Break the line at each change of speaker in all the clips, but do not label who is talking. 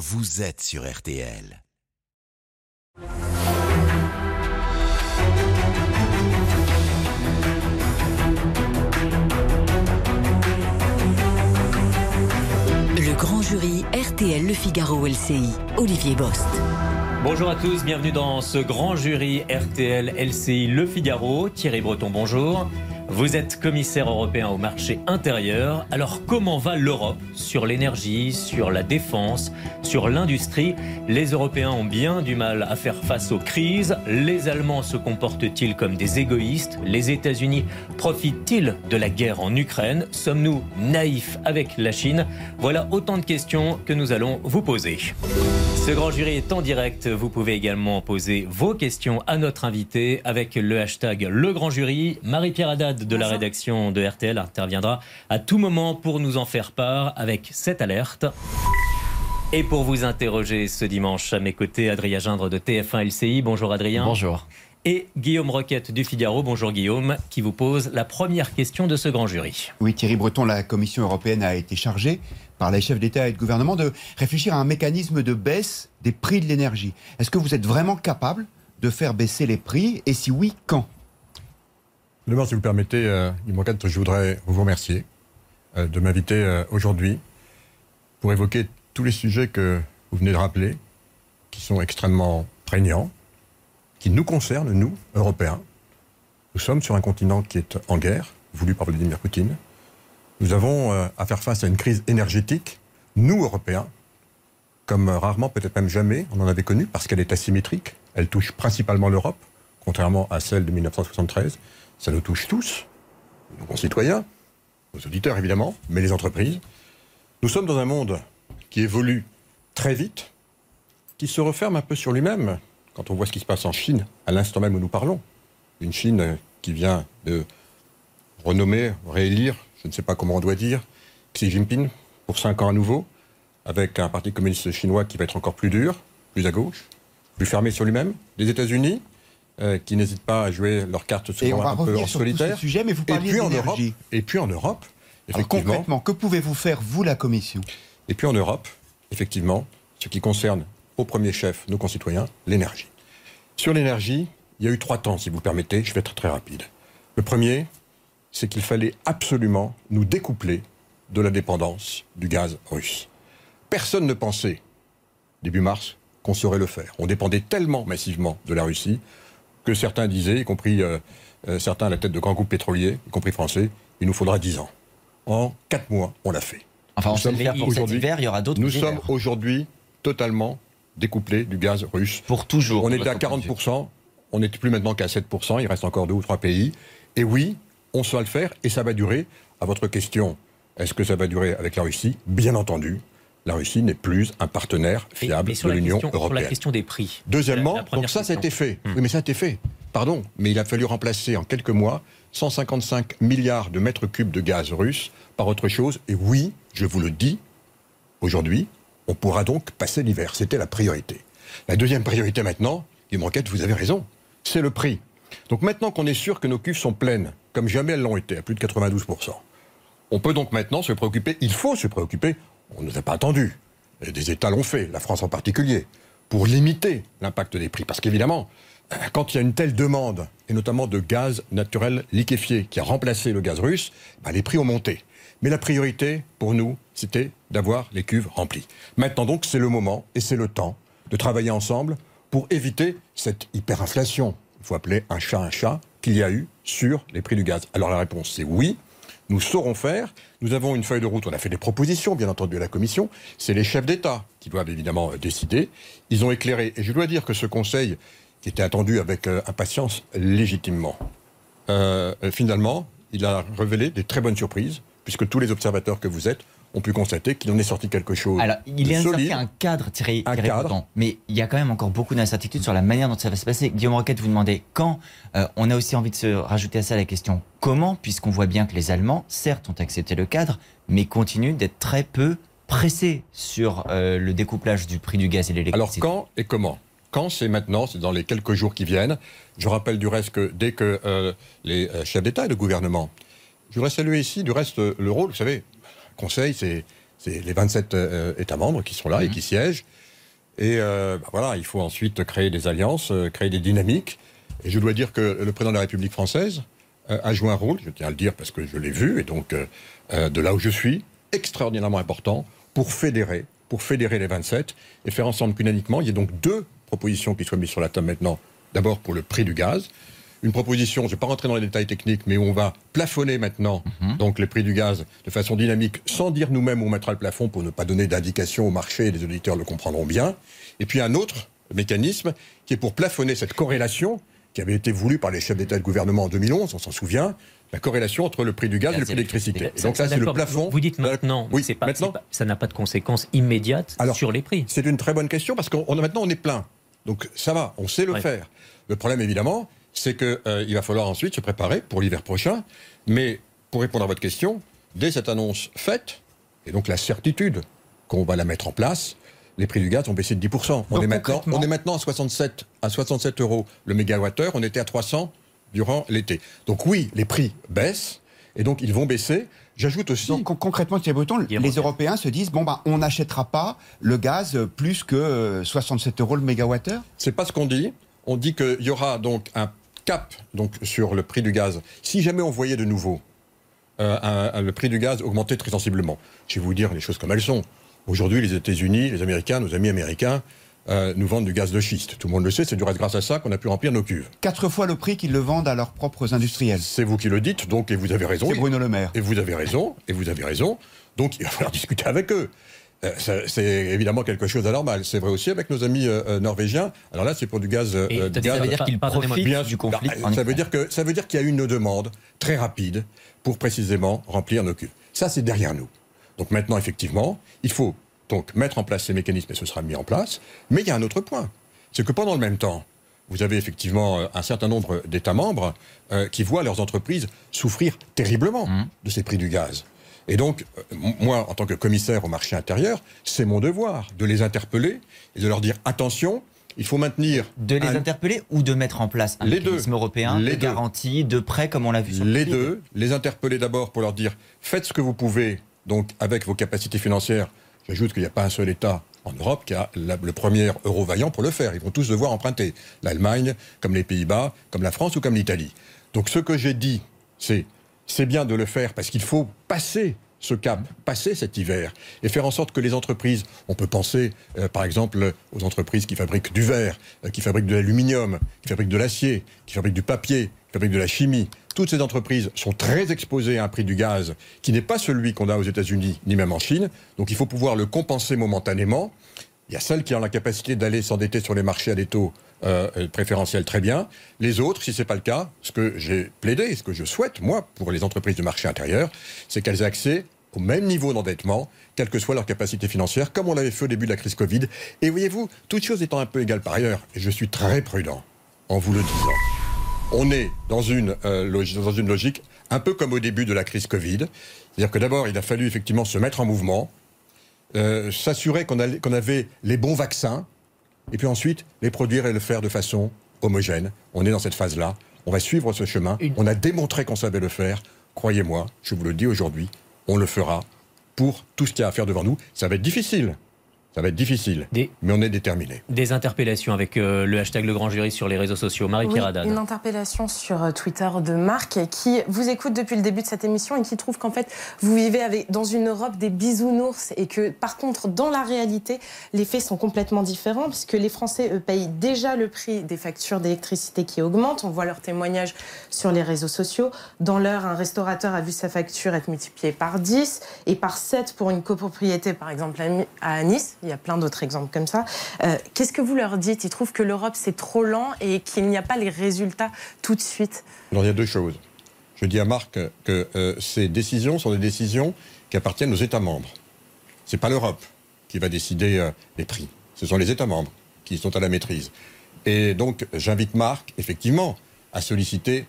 vous êtes sur RTL.
Le grand jury RTL Le Figaro LCI, Olivier Bost.
Bonjour à tous, bienvenue dans ce grand jury RTL LCI Le Figaro. Thierry Breton, bonjour. Vous êtes commissaire européen au marché intérieur. Alors comment va l'Europe sur l'énergie, sur la défense, sur l'industrie? Les Européens ont bien du mal à faire face aux crises. Les Allemands se comportent-ils comme des égoïstes? Les États-Unis profitent-ils de la guerre en Ukraine? Sommes-nous naïfs avec la Chine? Voilà autant de questions que nous allons vous poser. Ce grand jury est en direct. Vous pouvez également poser vos questions à notre invité avec le hashtag Le Grand Jury. Marie-Pierre Haddad de la rédaction de RTL interviendra à tout moment pour nous en faire part avec cette alerte. Et pour vous interroger ce dimanche à mes côtés, Adrien Gindre de TF1 LCI. Bonjour Adrien.
Bonjour.
Et Guillaume Roquette du Figaro. Bonjour Guillaume, qui vous pose la première question de ce grand jury.
Oui, Thierry Breton, la Commission européenne a été chargée par les chefs d'État et de gouvernement de réfléchir à un mécanisme de baisse des prix de l'énergie. Est-ce que vous êtes vraiment capable de faire baisser les prix Et si oui, quand?
D'abord, si vous permettez, euh, je voudrais vous remercier euh, de m'inviter euh, aujourd'hui pour évoquer tous les sujets que vous venez de rappeler, qui sont extrêmement prégnants, qui nous concernent, nous, Européens. Nous sommes sur un continent qui est en guerre, voulu par Vladimir Poutine. Nous avons euh, à faire face à une crise énergétique, nous, Européens, comme rarement, peut-être même jamais, on en avait connu, parce qu'elle est asymétrique. Elle touche principalement l'Europe, contrairement à celle de 1973 ça nous touche tous, nos concitoyens, nos auditeurs évidemment, mais les entreprises. Nous sommes dans un monde qui évolue très vite, qui se referme un peu sur lui-même quand on voit ce qui se passe en Chine à l'instant même où nous parlons. Une Chine qui vient de renommer, réélire, je ne sais pas comment on doit dire, Xi Jinping pour cinq ans à nouveau, avec un parti communiste chinois qui va être encore plus dur, plus à gauche, plus fermé sur lui-même. Les États-Unis, euh, qui n'hésitent pas à jouer leur carte souvent un peu en solitaire.
Sujet, mais vous
et puis en Europe, et puis en Europe,
effectivement. concrètement, que pouvez-vous faire vous la Commission?
Et puis en Europe, effectivement, ce qui concerne au premier chef nos concitoyens, l'énergie. Sur l'énergie, il y a eu trois temps, si vous permettez. Je vais être très rapide. Le premier, c'est qu'il fallait absolument nous découpler de la dépendance du gaz russe. Personne ne pensait, début mars, qu'on saurait le faire. On dépendait tellement massivement de la Russie que certains disaient, y compris euh, euh, certains à la tête de grands groupes pétroliers, y compris français, il nous faudra 10 ans. En 4 mois, on l'a fait.
Enfin, on sait pour cet hiver, il y aura d'autres
Nous sommes aujourd'hui totalement découplés du gaz russe.
Pour toujours.
On était à 40%, on n'est plus maintenant qu'à 7%, il reste encore deux ou trois pays. Et oui, on sait le faire et ça va durer. À votre question, est-ce que ça va durer avec la Russie? Bien entendu, la Russie n'est plus un partenaire fiable de l'Union européenne. Sur
la question des prix.
Deuxièmement, donc ça, ça a été fait. Hmm. Oui, mais ça a été fait. Pardon, mais il a fallu remplacer en quelques mois 155 milliards de mètres cubes de gaz russe par autre chose. Et oui, je vous le dis, aujourd'hui, on pourra donc passer l'hiver. C'était la priorité. La deuxième priorité maintenant, me Enquête, vous avez raison, c'est le prix. Donc maintenant qu'on est sûr que nos cuves sont pleines, comme jamais elles l'ont été, à plus de 92%, on peut donc maintenant se préoccuper, il faut se préoccuper on ne nous a pas attendu. Des États l'ont fait, la France en particulier, pour limiter l'impact des prix. Parce qu'évidemment, quand il y a une telle demande, et notamment de gaz naturel liquéfié qui a remplacé le gaz russe, bah, les prix ont monté. Mais la priorité, pour nous, c'était d'avoir les cuves remplies. Maintenant donc, c'est le moment et c'est le temps de travailler ensemble pour éviter cette hyperinflation, il faut appeler un chat un chat, qu'il y a eu sur les prix du gaz. Alors la réponse, c'est oui nous saurons faire. Nous avons une feuille de route, on a fait des propositions, bien entendu, à la Commission. C'est les chefs d'État qui doivent évidemment euh, décider. Ils ont éclairé, et je dois dire que ce Conseil, qui était attendu avec euh, impatience légitimement, euh, finalement, il a révélé des très bonnes surprises, puisque tous les observateurs que vous êtes ont pu constater qu'il en est sorti quelque chose.
Alors, il est sorti un cadre tiré, un cadre. mais il y a quand même encore beaucoup d'incertitudes sur la manière dont ça va se passer. Guillaume Roquette, vous demandez quand. Euh, on a aussi envie de se rajouter à ça la question comment, puisqu'on voit bien que les Allemands, certes, ont accepté le cadre, mais continuent d'être très peu pressés sur euh, le découplage du prix du gaz et l'électricité.
Alors, quand et comment? Quand c'est maintenant, c'est dans les quelques jours qui viennent. Je rappelle du reste que dès que euh, les chefs d'État et de gouvernement, je voudrais saluer ici du reste le rôle, vous savez, Conseil, c'est les 27 euh, États membres qui sont là et
Mhm.
qui siègent. Et euh, bah voilà, il faut ensuite créer des alliances, euh, créer des dynamiques. Et je dois dire que le président de la République française a joué un rôle, je tiens à le dire parce que je l'ai vu, et donc euh, de là où je suis, extraordinairement important pour fédérer, pour fédérer les 27 et faire ensemble qu'unaniquement, il y ait donc deux propositions qui soient mises sur la table maintenant. D'abord pour le prix du gaz, une proposition, je ne vais pas rentrer dans les détails techniques, mais où on va plafonner maintenant donc les prix du gaz de façon dynamique, sans dire nous-mêmes où on mettra le plafond pour ne pas donner d'indication au marché, et les auditeurs le comprendront bien. Et puis un autre mécanisme qui est pour plafonner cette corrélation qui avait été voulue par les chefs d'État et de gouvernement en 2011, on s'en souvient, la corrélation entre le prix du gaz et le prix de l'électricité. Donc
Ça,
là, c'est le plafond.
Vous dites maintenant,
Oui,
pas,
maintenant.
pas- ça n'a pas de conséquences immédiates
Alors,
sur les prix.
C'est une très bonne question parce qu'on maintenant on est plein. Donc ça va, on sait le
Ouais.
faire. Le problème évidemment, c'est qu'il va falloir ensuite se préparer pour l'hiver prochain. Mais pour répondre à votre question, dès cette annonce faite, et donc la certitude qu'on va la mettre en place, les prix du gaz ont baissé de 10%. On,
Donc,
est, maintenant, on est maintenant à 67, à 67 euros le mégawattheure, on était à 300 durant l'été. Donc oui, les prix baissent, et donc ils vont baisser. J'ajoute aussi...
Donc con- concrètement, Thierry Breton, les. Européens se disent bon bah on n'achètera pas le gaz euh, plus que euh, 67 euros le mégawattheure.
C'est pas ce qu'on dit. On dit qu'il y aura donc un cap donc, sur le prix du gaz. Si jamais on voyait de nouveau euh, un- un- le prix du gaz augmenter très sensiblement, je vais vous dire les choses comme elles sont. Aujourd'hui, les États-Unis, les Américains, nos amis américains, euh, nous vendent du gaz de schiste. Tout le monde le sait, c'est du reste grâce à ça qu'on a pu remplir nos cuves.
Quatre fois le prix qu'ils le vendent à leurs propres industriels.
C'est vous qui le dites, donc, et vous avez raison.
C'est Bruno Le Maire.
Et vous avez raison, et vous avez raison. Donc il va falloir discuter avec eux. Euh, c'est évidemment quelque chose d'anormal. C'est vrai aussi avec nos amis euh, euh, norvégiens. Alors là, c'est pour du gaz. euh,
Et
du
ça
gaz-
Ça veut dire qu'ils profitent
Bien
du conflit
Bah, ça veut dire que ça veut dire qu'il y a une demande très rapide pour précisément remplir nos cuves. Ça, c'est derrière nous. Donc maintenant, effectivement, il faut donc mettre en place ces mécanismes et ce sera mis en place. Mais il y a un autre point, c'est que pendant le même temps, vous avez effectivement un certain nombre d'États membres euh, qui voient leurs entreprises souffrir terriblement de ces prix du gaz. Et donc, euh, moi, en tant que commissaire au marché intérieur, c'est mon devoir de les interpeller et de leur dire attention, il faut maintenir
De les
un-
interpeller ou de mettre en place un
Les deux.
mécanisme européen
Les
de
deux.
garantie, de prêt, comme on l'a vu sur
les deux, les interpeller d'abord pour leur dire faites ce que vous pouvez, donc avec vos capacités financières. J'ajoute qu'il n'y a pas un seul État en Europe qui a la- le premier euro vaillant pour le faire. Ils vont tous devoir emprunter. L'Allemagne, comme les Pays-Bas, comme la France ou comme l'Italie. Donc ce que j'ai dit, c'est c'est bien de le faire parce qu'il faut passer ce cap, passer cet hiver et faire en sorte que les entreprises, on peut penser euh, par exemple aux entreprises qui fabriquent du verre, euh, qui fabriquent de l'aluminium, qui fabriquent de l'acier, qui fabriquent du papier, qui fabriquent de la chimie. Toutes ces entreprises sont très exposées à un prix du gaz qui n'est pas celui qu'on a aux États-Unis ni même en Chine. Donc il faut pouvoir le compenser momentanément. Il y a celles qui ont la capacité d'aller s'endetter sur les marchés à des taux euh, préférentiels très bien. Les autres, si ce n'est pas le cas, ce que j'ai plaidé, ce que je souhaite, moi, pour les entreprises de marché intérieur, c'est qu'elles aient accès au même niveau d'endettement, quelle que soit leur capacité financière, comme on l'avait fait au début de la crise Covid. Et voyez-vous, toutes choses étant un peu égales par ailleurs, et je suis très prudent en vous le disant, on est dans une, euh, logique un peu comme au début de la crise Covid. C'est-à-dire que d'abord, il a fallu effectivement se mettre en mouvement, euh, s'assurer qu'on avait les bons vaccins, et puis ensuite les produire et le faire de façon homogène. On est dans cette phase-là. On va suivre ce chemin.
Une-
On a démontré qu'on savait le faire. Croyez-moi, je vous le dis aujourd'hui, on le fera pour tout ce qu'il y a à faire devant nous. Ça va être difficile. Ça va être difficile.
Des-
Mais on est déterminé.
Des interpellations avec euh, le hashtag Le Grand Jury sur les réseaux sociaux. Marie-Pierre
Oui, une interpellation sur euh, Twitter de Marc qui vous écoute depuis le début de cette émission et qui trouve qu'en fait vous vivez avec, dans une Europe des bisounours et que par contre dans la réalité les faits sont complètement différents puisque les Français eux, payent déjà le prix des factures d'électricité qui augmentent. On voit leurs témoignages sur les réseaux sociaux. Dans l'heure, un restaurateur a vu sa facture être multipliée par 10 et par 7 pour une copropriété par exemple à Nice. Il y a plein d'autres exemples comme ça. Euh, Qu'est-ce que vous leur dites? Ils trouvent que l'Europe c'est trop lent et qu'il n'y a pas les résultats tout de suite.
Alors il y a deux choses. Je dis à Marc que euh, ces décisions sont des décisions qui appartiennent aux États membres. C'est pas l'Europe qui va décider euh, les prix. Ce sont les États membres qui sont à la maîtrise. Et donc j'invite Marc, effectivement, à solliciter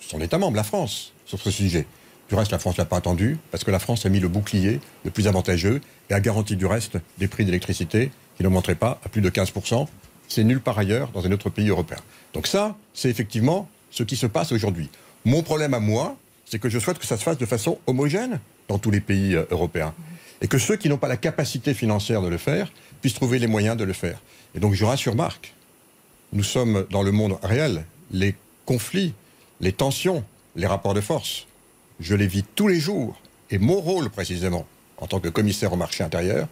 son État membre, la France, sur ce sujet. Du reste, la France l'a pas attendu, parce que la France a mis le bouclier le plus avantageux et a garanti du reste des prix d'électricité qui n'augmenteraient pas à plus de 15%. C'est nulle part ailleurs dans un autre pays européen. Donc ça, c'est effectivement ce qui se passe aujourd'hui. Mon problème à moi, c'est que je souhaite que ça se fasse de façon homogène dans tous les pays euh, européens. Et que ceux qui n'ont pas la capacité financière de le faire puissent trouver les moyens de le faire. Et donc je rassure Marc, nous sommes dans le monde réel. Les conflits, les tensions, les rapports de force, je les vis tous les jours. Et mon rôle précisément, en tant que commissaire au marché intérieur,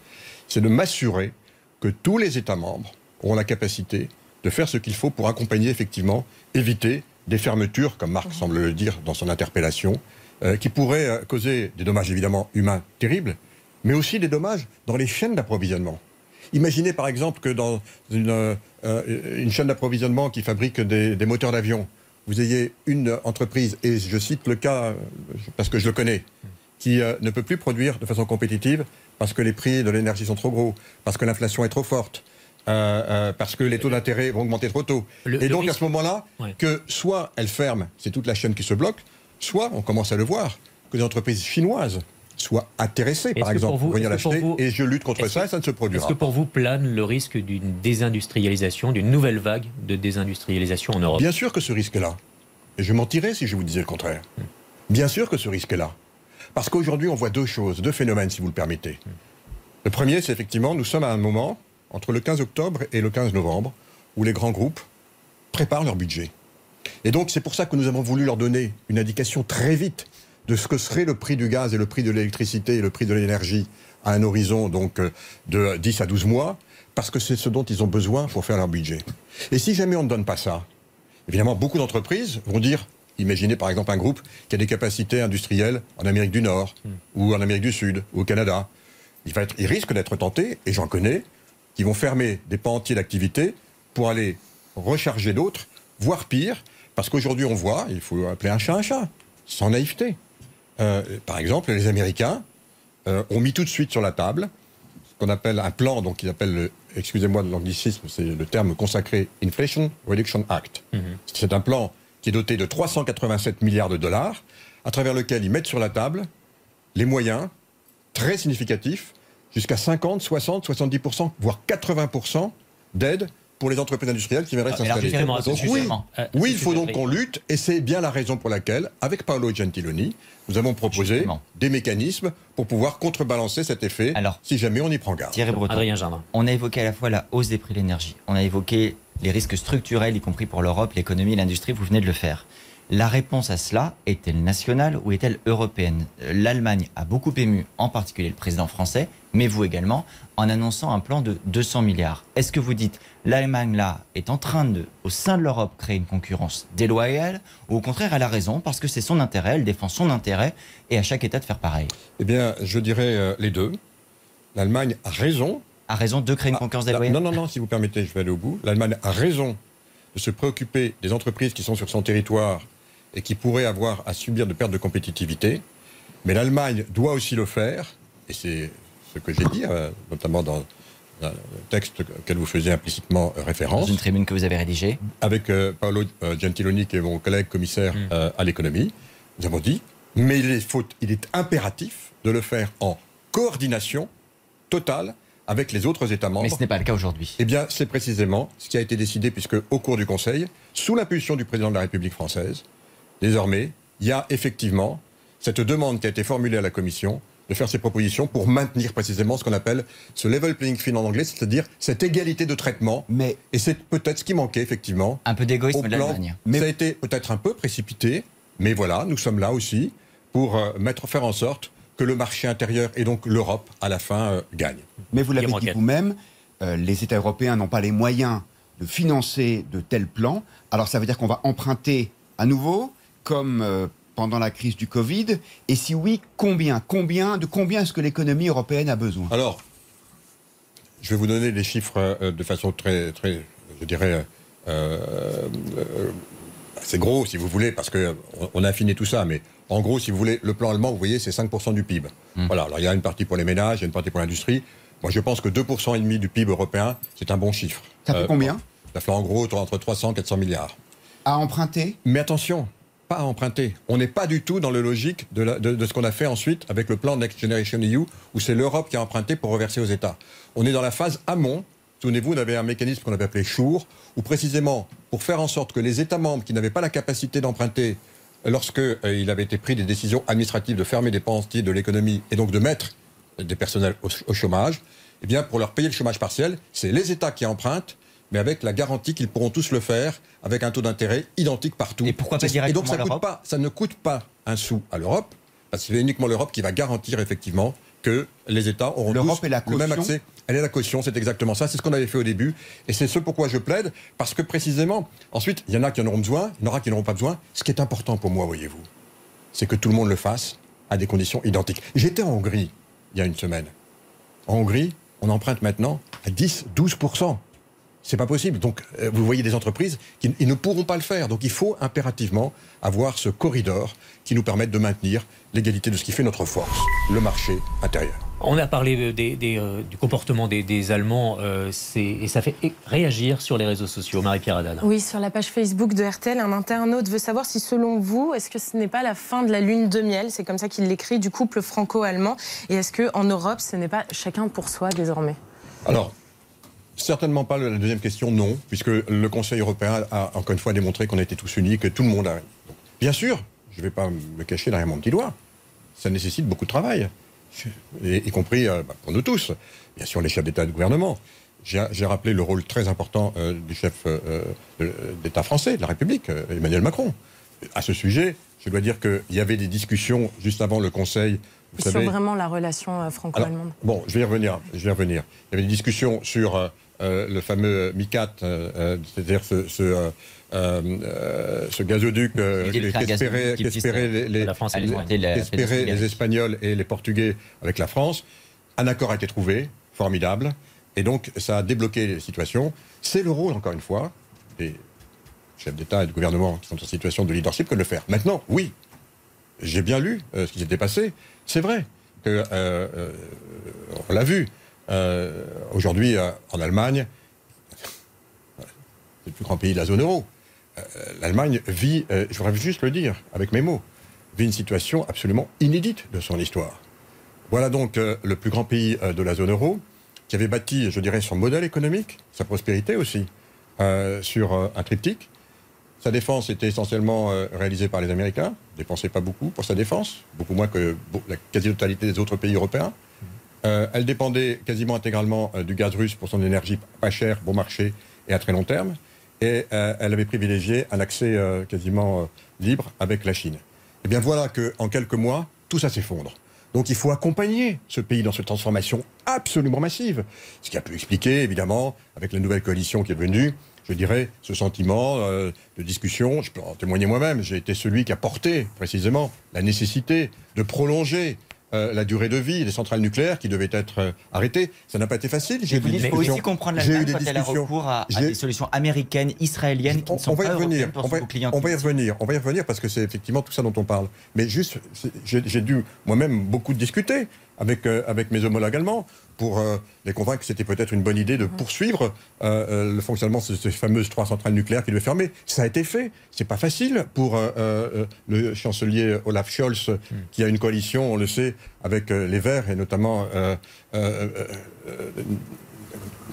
c'est de m'assurer que tous les États membres auront la capacité de faire ce qu'il faut pour accompagner effectivement, éviter des fermetures, comme Marc semble le dire dans son interpellation, euh, qui pourraient euh, causer des dommages évidemment humains terribles, mais aussi des dommages dans les chaînes d'approvisionnement. Imaginez par exemple que dans une, euh, une chaîne d'approvisionnement qui fabrique des, des moteurs d'avion, vous ayez une entreprise, et je cite le cas parce que je le connais, qui euh, ne peut plus produire de façon compétitive parce que les prix de l'énergie sont trop gros, parce que l'inflation est trop forte, euh, euh, parce que les taux d'intérêt vont augmenter trop tôt.
Le-
et donc
risque-
à ce moment-là,
Ouais.
que soit elle ferme, c'est toute la chaîne qui se bloque, soit on commence à le voir, que des entreprises chinoises soient intéressées,
Est-ce
par
que
exemple,
pour vous-
venir
est-ce que
l'acheter,
vous-
et je lutte contre
est-ce
ça,
que-
et ça ne se
Est-ce
produira
que
pas.
pour vous plane le risque d'une désindustrialisation, d'une nouvelle vague de désindustrialisation en Europe?
Bien sûr que ce risque-là. Et je mentirais si je vous disais le contraire. Bien sûr que ce risque-là. Parce qu'aujourd'hui, on voit deux choses, deux phénomènes, si vous le permettez. Le premier, c'est effectivement, nous sommes à un moment, entre le 15 octobre et le 15 novembre, où les grands groupes préparent leur budget. Et donc, c'est pour ça que nous avons voulu leur donner une indication très vite de ce que serait le prix du gaz et le prix de l'électricité et le prix de l'énergie à un horizon donc euh, de 10 à 12 mois, parce que c'est ce dont ils ont besoin pour faire leur budget. Et si jamais on ne donne pas ça, Évidemment, beaucoup d'entreprises vont dire, imaginez par exemple un groupe qui a des capacités industrielles en Amérique du Nord, ou en Amérique du Sud, ou au Canada. Il, va être, il risque d'être tenté, et j'en connais, qui vont fermer des pans entiers d'activité pour aller recharger d'autres, voire pire, parce qu'aujourd'hui on voit, il faut appeler un chat un chat, sans naïveté. Euh, par exemple, les Américains euh, ont mis tout de suite sur la table ce qu'on appelle un plan, donc ils appellent, le- excusez-moi de l'anglicisme, c'est le terme consacré Inflation Reduction Act. C'est un plan qui est doté de 387 milliards de dollars, à travers lequel ils mettent sur la table les moyens très significatifs, jusqu'à 50, 60, 70%, voire 80% d'aide pour les entreprises industrielles qui viendraient
Ah,
s'installer. oui.
Euh,
oui, il faut donc qu'on lutte, et c'est bien la raison pour laquelle, avec Paolo Gentiloni, nous avons proposé
Justement.
des mécanismes pour pouvoir contrebalancer cet effet,
Alors,
si jamais on y prend garde.
Thierry Breton.
Adrien Jardin.
On a évoqué à la fois la hausse des prix de l'énergie, on a évoqué les risques structurels, y compris pour l'Europe, l'économie, l'industrie, vous venez de le faire. La réponse à cela est-elle nationale ou est-elle européenne? L'Allemagne a beaucoup ému, en particulier le président français, mais vous également, en annonçant un plan de 200 milliards. Est-ce que vous dites l'Allemagne là est en train de, au sein de l'Europe, créer une concurrence déloyale ou au contraire elle a raison parce que c'est son intérêt, elle défend son intérêt et à chaque État de faire pareil?
Eh bien, je dirais euh, les deux. L'Allemagne a raison.
A raison de créer une
Ah,
concurrence déloyale?
Non, non, non, si vous permettez, je vais aller au bout. L'Allemagne a raison de se préoccuper des entreprises qui sont sur son territoire et qui pourraient avoir à subir de pertes de compétitivité. Mais l'Allemagne doit aussi le faire, et c'est ce que j'ai dit, euh, notamment dans le texte auquel vous faisiez implicitement euh,
Dans
référence,
une tribune que vous avez rédigée
avec euh, Paolo euh, Gentiloni, qui est mon collègue commissaire euh, à l'économie, nous avons dit, mais il est, faut- il est impératif de le faire en coordination totale avec les autres États membres.
Mais ce n'est pas le cas aujourd'hui.
Eh bien, c'est précisément ce qui a été décidé, puisque au cours du Conseil, sous l'impulsion du président de la République française, désormais, il y a effectivement cette demande qui a été formulée à la Commission de faire ces propositions pour maintenir précisément ce qu'on appelle ce level playing field en anglais, c'est-à-dire cette égalité de traitement.
Mais
Et c'est peut-être ce qui manquait, effectivement.
Un peu
au
d'égoïsme de
plan-
l'Allemagne.
Ça a été peut-être un peu précipité, mais voilà, nous sommes là aussi pour euh, mettre, faire en sorte que le marché intérieur et donc l'Europe, à la fin, euh, gagnent.
Mais vous l'avez dit vous-même, euh, les États européens n'ont pas les moyens de financer de tels plans. Alors ça veut dire qu'on va emprunter à nouveau, comme euh, pendant la crise du Covid. Et si oui, combien Combien De combien est-ce que l'économie européenne a besoin?
Alors, je vais vous donner les chiffres euh, de façon très, très je dirais, euh, euh, c'est gros si vous voulez, parce qu'on on a affiné tout ça, mais en gros, si vous voulez, le plan allemand, vous voyez, c'est 5% du PIB. Voilà, alors il y a une partie pour les ménages, il y a une partie pour l'industrie. Moi, je pense que 2% et demi du PIB européen, c'est un bon chiffre.
Ça fait combien?
Ça fait en gros entre 300 et 400 milliards.
À emprunter?
Mais attention, à emprunter. On n'est pas du tout dans le logique de, ce qu'on a fait ensuite avec le plan Next Generation EU, où c'est l'Europe qui a emprunté pour reverser aux États. On est dans la phase amont. Souvenez-vous, on avait un mécanisme qu'on avait appelé SURE, où précisément, pour faire en sorte que les États membres qui n'avaient pas la capacité d'emprunter, lorsque euh, il avait été pris des décisions administratives de fermer des pans de l'économie et donc de mettre des personnels au, chômage, eh pour leur payer le chômage partiel, c'est les États qui empruntent, mais avec la garantie qu'ils pourront tous le faire avec un taux d'intérêt identique partout.
Et pourquoi pas
C'est- Et donc,
directement
ça,
à
coûte
l'Europe
pas, ça ne coûte pas un sou à l'Europe, parce que c'est uniquement l'Europe qui va garantir effectivement que les États auront
L'Europe
tous
est la
le même accès. Elle est la caution, c'est exactement ça. C'est ce qu'on avait fait au début. Et c'est ce pourquoi je plaide, parce que précisément, ensuite, il y en a qui en auront besoin, il y en aura qui n'en auront pas besoin. Ce qui est important pour moi, voyez-vous, c'est que tout le monde le fasse à des conditions identiques. J'étais en Hongrie il y a une semaine. En Hongrie, on emprunte maintenant à 10-12%. C'est pas possible. Donc, euh, vous voyez des entreprises qui ils ne pourront pas le faire. Donc, il faut impérativement avoir ce corridor qui nous permette de maintenir l'égalité de ce qui fait notre force, le marché intérieur.
On a parlé des- des, euh, du comportement des, des Allemands euh, et ça fait réagir sur les réseaux sociaux. Marie-Pierre Haddad.
Oui, sur la page Facebook de RTL, un internaute veut savoir si, selon vous, est-ce que ce n'est pas la fin de la lune de miel, c'est comme ça qu'il l'écrit, du couple franco-allemand, et est-ce qu'en Europe, ce n'est pas chacun pour soi désormais?
Alors, certainement pas la deuxième question, non, puisque le Conseil européen a encore une fois démontré qu'on était tous unis, que tout le monde a. Bien sûr, je ne vais pas me cacher derrière mon petit doigt. Ça nécessite beaucoup de travail, y, compris euh, bah, pour nous tous. Bien sûr, les chefs d'État et de gouvernement. J'ai rappelé le rôle très important euh, du chef euh, d'État français, de la République, Emmanuel Macron. À ce sujet, je dois dire qu'il y avait des discussions juste avant le Conseil. Vous
Sur
savez,
vraiment la relation franco-allemande
bon, je vais y revenir. Je vais y revenir. Il y avait des discussions sur euh, le fameux MICAT, euh, euh, c'est-à-dire ce, ce, euh, ce gazoduc qu'espéraient les. Espagnols et les Portugais avec la France. Un accord a été trouvé, formidable, et donc ça a débloqué les situations. C'est le rôle, encore une fois, des chefs d'État et de gouvernement qui sont en situation de leadership que de le faire. Maintenant, oui, j'ai bien lu ce qui s'était passé. C'est vrai que on l'a vu. Euh, Aujourd'hui, euh, en Allemagne, c'est le plus grand pays de la zone euro. Euh, L'Allemagne vit, euh, je voudrais juste le dire avec mes mots, vit une situation absolument inédite de son histoire. Voilà donc euh, le plus grand pays euh, de la zone euro qui avait bâti, je dirais, son modèle économique, sa prospérité aussi, euh, sur euh, un triptyque. Sa défense était essentiellement euh, réalisée par les Américains, ne pas beaucoup pour sa défense, beaucoup moins que la quasi-totalité des autres pays européens. Euh, elle dépendait quasiment intégralement euh, du gaz russe pour son énergie pas chère, bon marché et à très long terme. Et euh, elle avait privilégié un accès quasiment libre avec la Chine. Eh bien voilà qu'en quelques mois, tout ça s'effondre. Donc il faut accompagner ce pays dans cette transformation absolument massive. Ce qui a pu expliquer, évidemment, avec la nouvelle coalition qui est venue, je dirais, ce sentiment de discussion. Je peux en témoigner moi-même. J'ai été celui qui a porté précisément la nécessité de prolonger euh, la durée de vie des centrales nucléaires qui devaient être euh, arrêtées. Ça n'a pas été facile. J'ai eu des
dites qu'il faut
discussions.
aussi comprendre l'Allemagne quand elle a
discussions.
recours à, à des solutions américaines, israéliennes qui
on,
ne sont
on va y
pas
revenir.
pour
On va, on va y revenir. On va y revenir parce que c'est effectivement tout ça dont on parle. Mais juste, j'ai dû moi-même beaucoup discuter avec euh, avec mes homologues allemands pour euh, les convaincre que c'était peut-être une bonne idée de poursuivre euh, le fonctionnement de ces fameuses trois centrales nucléaires qui devaient fermer. Ça a été fait. C'est pas facile pour le chancelier Olaf Scholz qui a une coalition, on le sait, avec les Verts et notamment une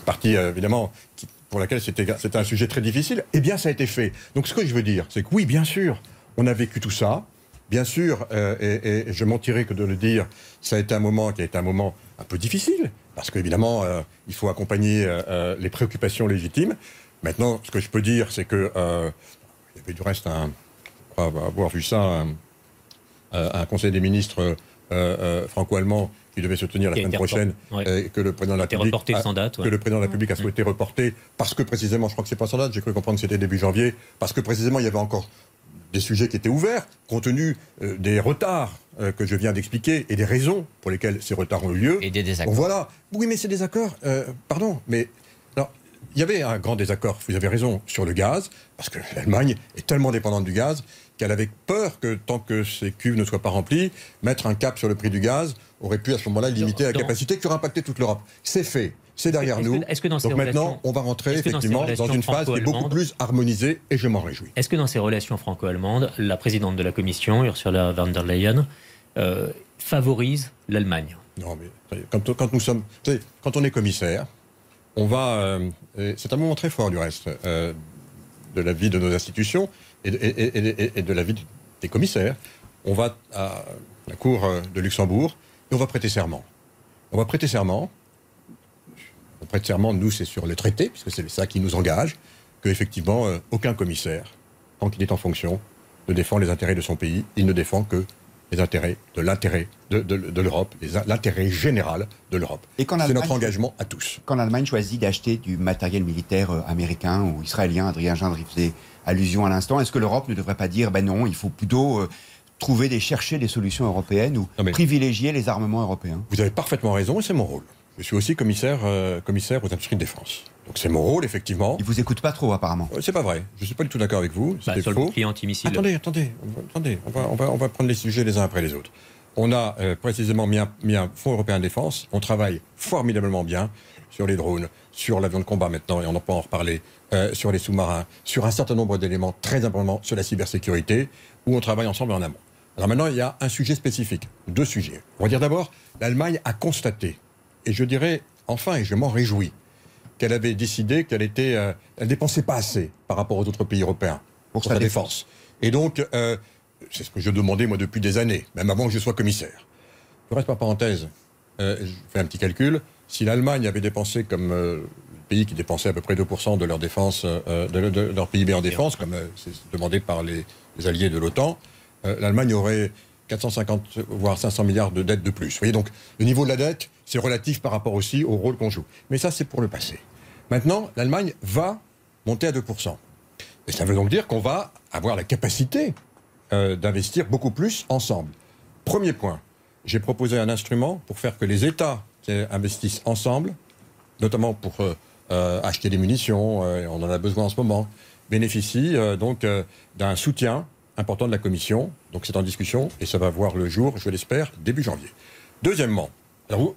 partie évidemment qui- pour laquelle c'était un sujet très difficile, eh bien ça a été fait. Donc ce que je veux dire, c'est que oui, bien sûr, on a vécu tout ça. Bien sûr, euh, et, et je mentirais que de le dire, ça a été un moment qui a été un moment un peu difficile, parce qu'évidemment, euh, il faut accompagner euh, les préoccupations légitimes. Maintenant, ce que je peux dire, c'est que il y avait du reste un, on va avoir vu ça, un, un conseil des ministres franco-allemand qui devait se tenir la semaine prochaine,
ouais.
et que le président de la République
reporté
a-
sans date, ouais.
que le président de la République a souhaité reporter parce que précisément, je crois que c'est pas sans date, j'ai cru comprendre que c'était début janvier, parce que précisément il y avait encore des sujets qui étaient ouverts, compte tenu euh, des retards euh, que je viens d'expliquer et des raisons pour lesquelles ces retards ont eu lieu.
Et des désaccords.
Voilà. Oui, mais ces désaccords, euh, pardon, mais alors, il y avait un grand désaccord, vous avez raison, sur le gaz, parce que l'Allemagne est tellement dépendante du gaz qu'elle avait peur que tant que ces cuves ne soient pas remplies, mettre un cap sur le prix du gaz aurait pu à ce moment-là limiter la capacité qui aurait impacté toute l'Europe. C'est fait. C'est derrière
que-
nous.
est-ce que dans ces
Donc maintenant, on va rentrer
dans
effectivement dans une phase qui est beaucoup plus harmonisée et je m'en réjouis.
Est-ce que dans ces relations franco-allemandes, la présidente de la Commission, Ursula von der Leyen, euh, favorise l'Allemagne
Non, mais quand, quand nous sommes, quand on est commissaire, on va. euh, c'est un moment très fort du reste euh, de la vie de nos institutions et de, et- et- et- et de la vie des commissaires. On va à la cour de Luxembourg et on va prêter serment. On va prêter serment. On prête serment, nous, c'est sur le traité, puisque c'est ça qui nous engage, qu'effectivement, effectivement aucun commissaire, tant qu'il est en fonction, ne défend les intérêts de son pays. Il ne défend que les intérêts de l'intérêt de, de, l'Europe, l'intérêt général de l'Europe. C'est notre engagement à tous.
Quand l'Allemagne choisit d'acheter du matériel militaire euh, américain ou israélien, Adrien Gindre y faisait allusion à l'instant, est-ce que l'Europe ne devrait pas dire, ben non, il faut plutôt euh, trouver, des, chercher des solutions européennes ou privilégier les armements européens?
Vous avez parfaitement raison et c'est mon rôle. Je suis aussi commissaire, euh, commissaire aux industries de défense. Donc c'est mon rôle, effectivement.
Il vous écoute pas trop, apparemment.
Euh, c'est pas vrai. Je suis pas du tout d'accord avec vous.
Bah, sur le antimissile.
Attendez, attendez, attendez. On va, on, va, on va prendre les sujets les uns après les autres. On a euh, précisément mis un, mis un, fonds européen de défense. On travaille formidablement bien sur les drones, sur l'avion de combat maintenant, et on en peut en reparler, euh, sur les sous-marins, sur un certain nombre d'éléments très importants sur la cybersécurité, où on travaille ensemble en amont. Alors maintenant, il y a un sujet spécifique, deux sujets. On va dire d'abord, l'Allemagne a constaté, et je dirais enfin, et je m'en réjouis, qu'elle avait décidé qu'elle était, euh, elle dépensait pas assez par rapport aux autres pays européens pour, sa défense. Et donc, euh, c'est ce que je demandais moi depuis des années, même avant que je sois commissaire. Je reste par parenthèse. Euh, je fais un petit calcul. Si l'Allemagne avait dépensé comme le pays qui dépensait à peu près 2% de leur défense, de, leur PIB en défense, comme c'est demandé par les, les alliés de l'OTAN, l'Allemagne aurait 450 voire 500 milliards de dettes de plus. Vous voyez donc le niveau de la dette, c'est relatif par rapport aussi au rôle qu'on joue. Mais ça, c'est pour le passé. Maintenant, l'Allemagne va monter à 2%. Et ça veut donc dire qu'on va avoir la capacité euh, d'investir beaucoup plus ensemble. Premier point, j'ai proposé un instrument pour faire que les États investissent ensemble, notamment pour euh, euh, acheter des munitions, on en a besoin en ce moment, bénéficient donc d'un soutien important de la Commission. Donc c'est en discussion et ça va voir le jour, je l'espère, début janvier. Deuxièmement,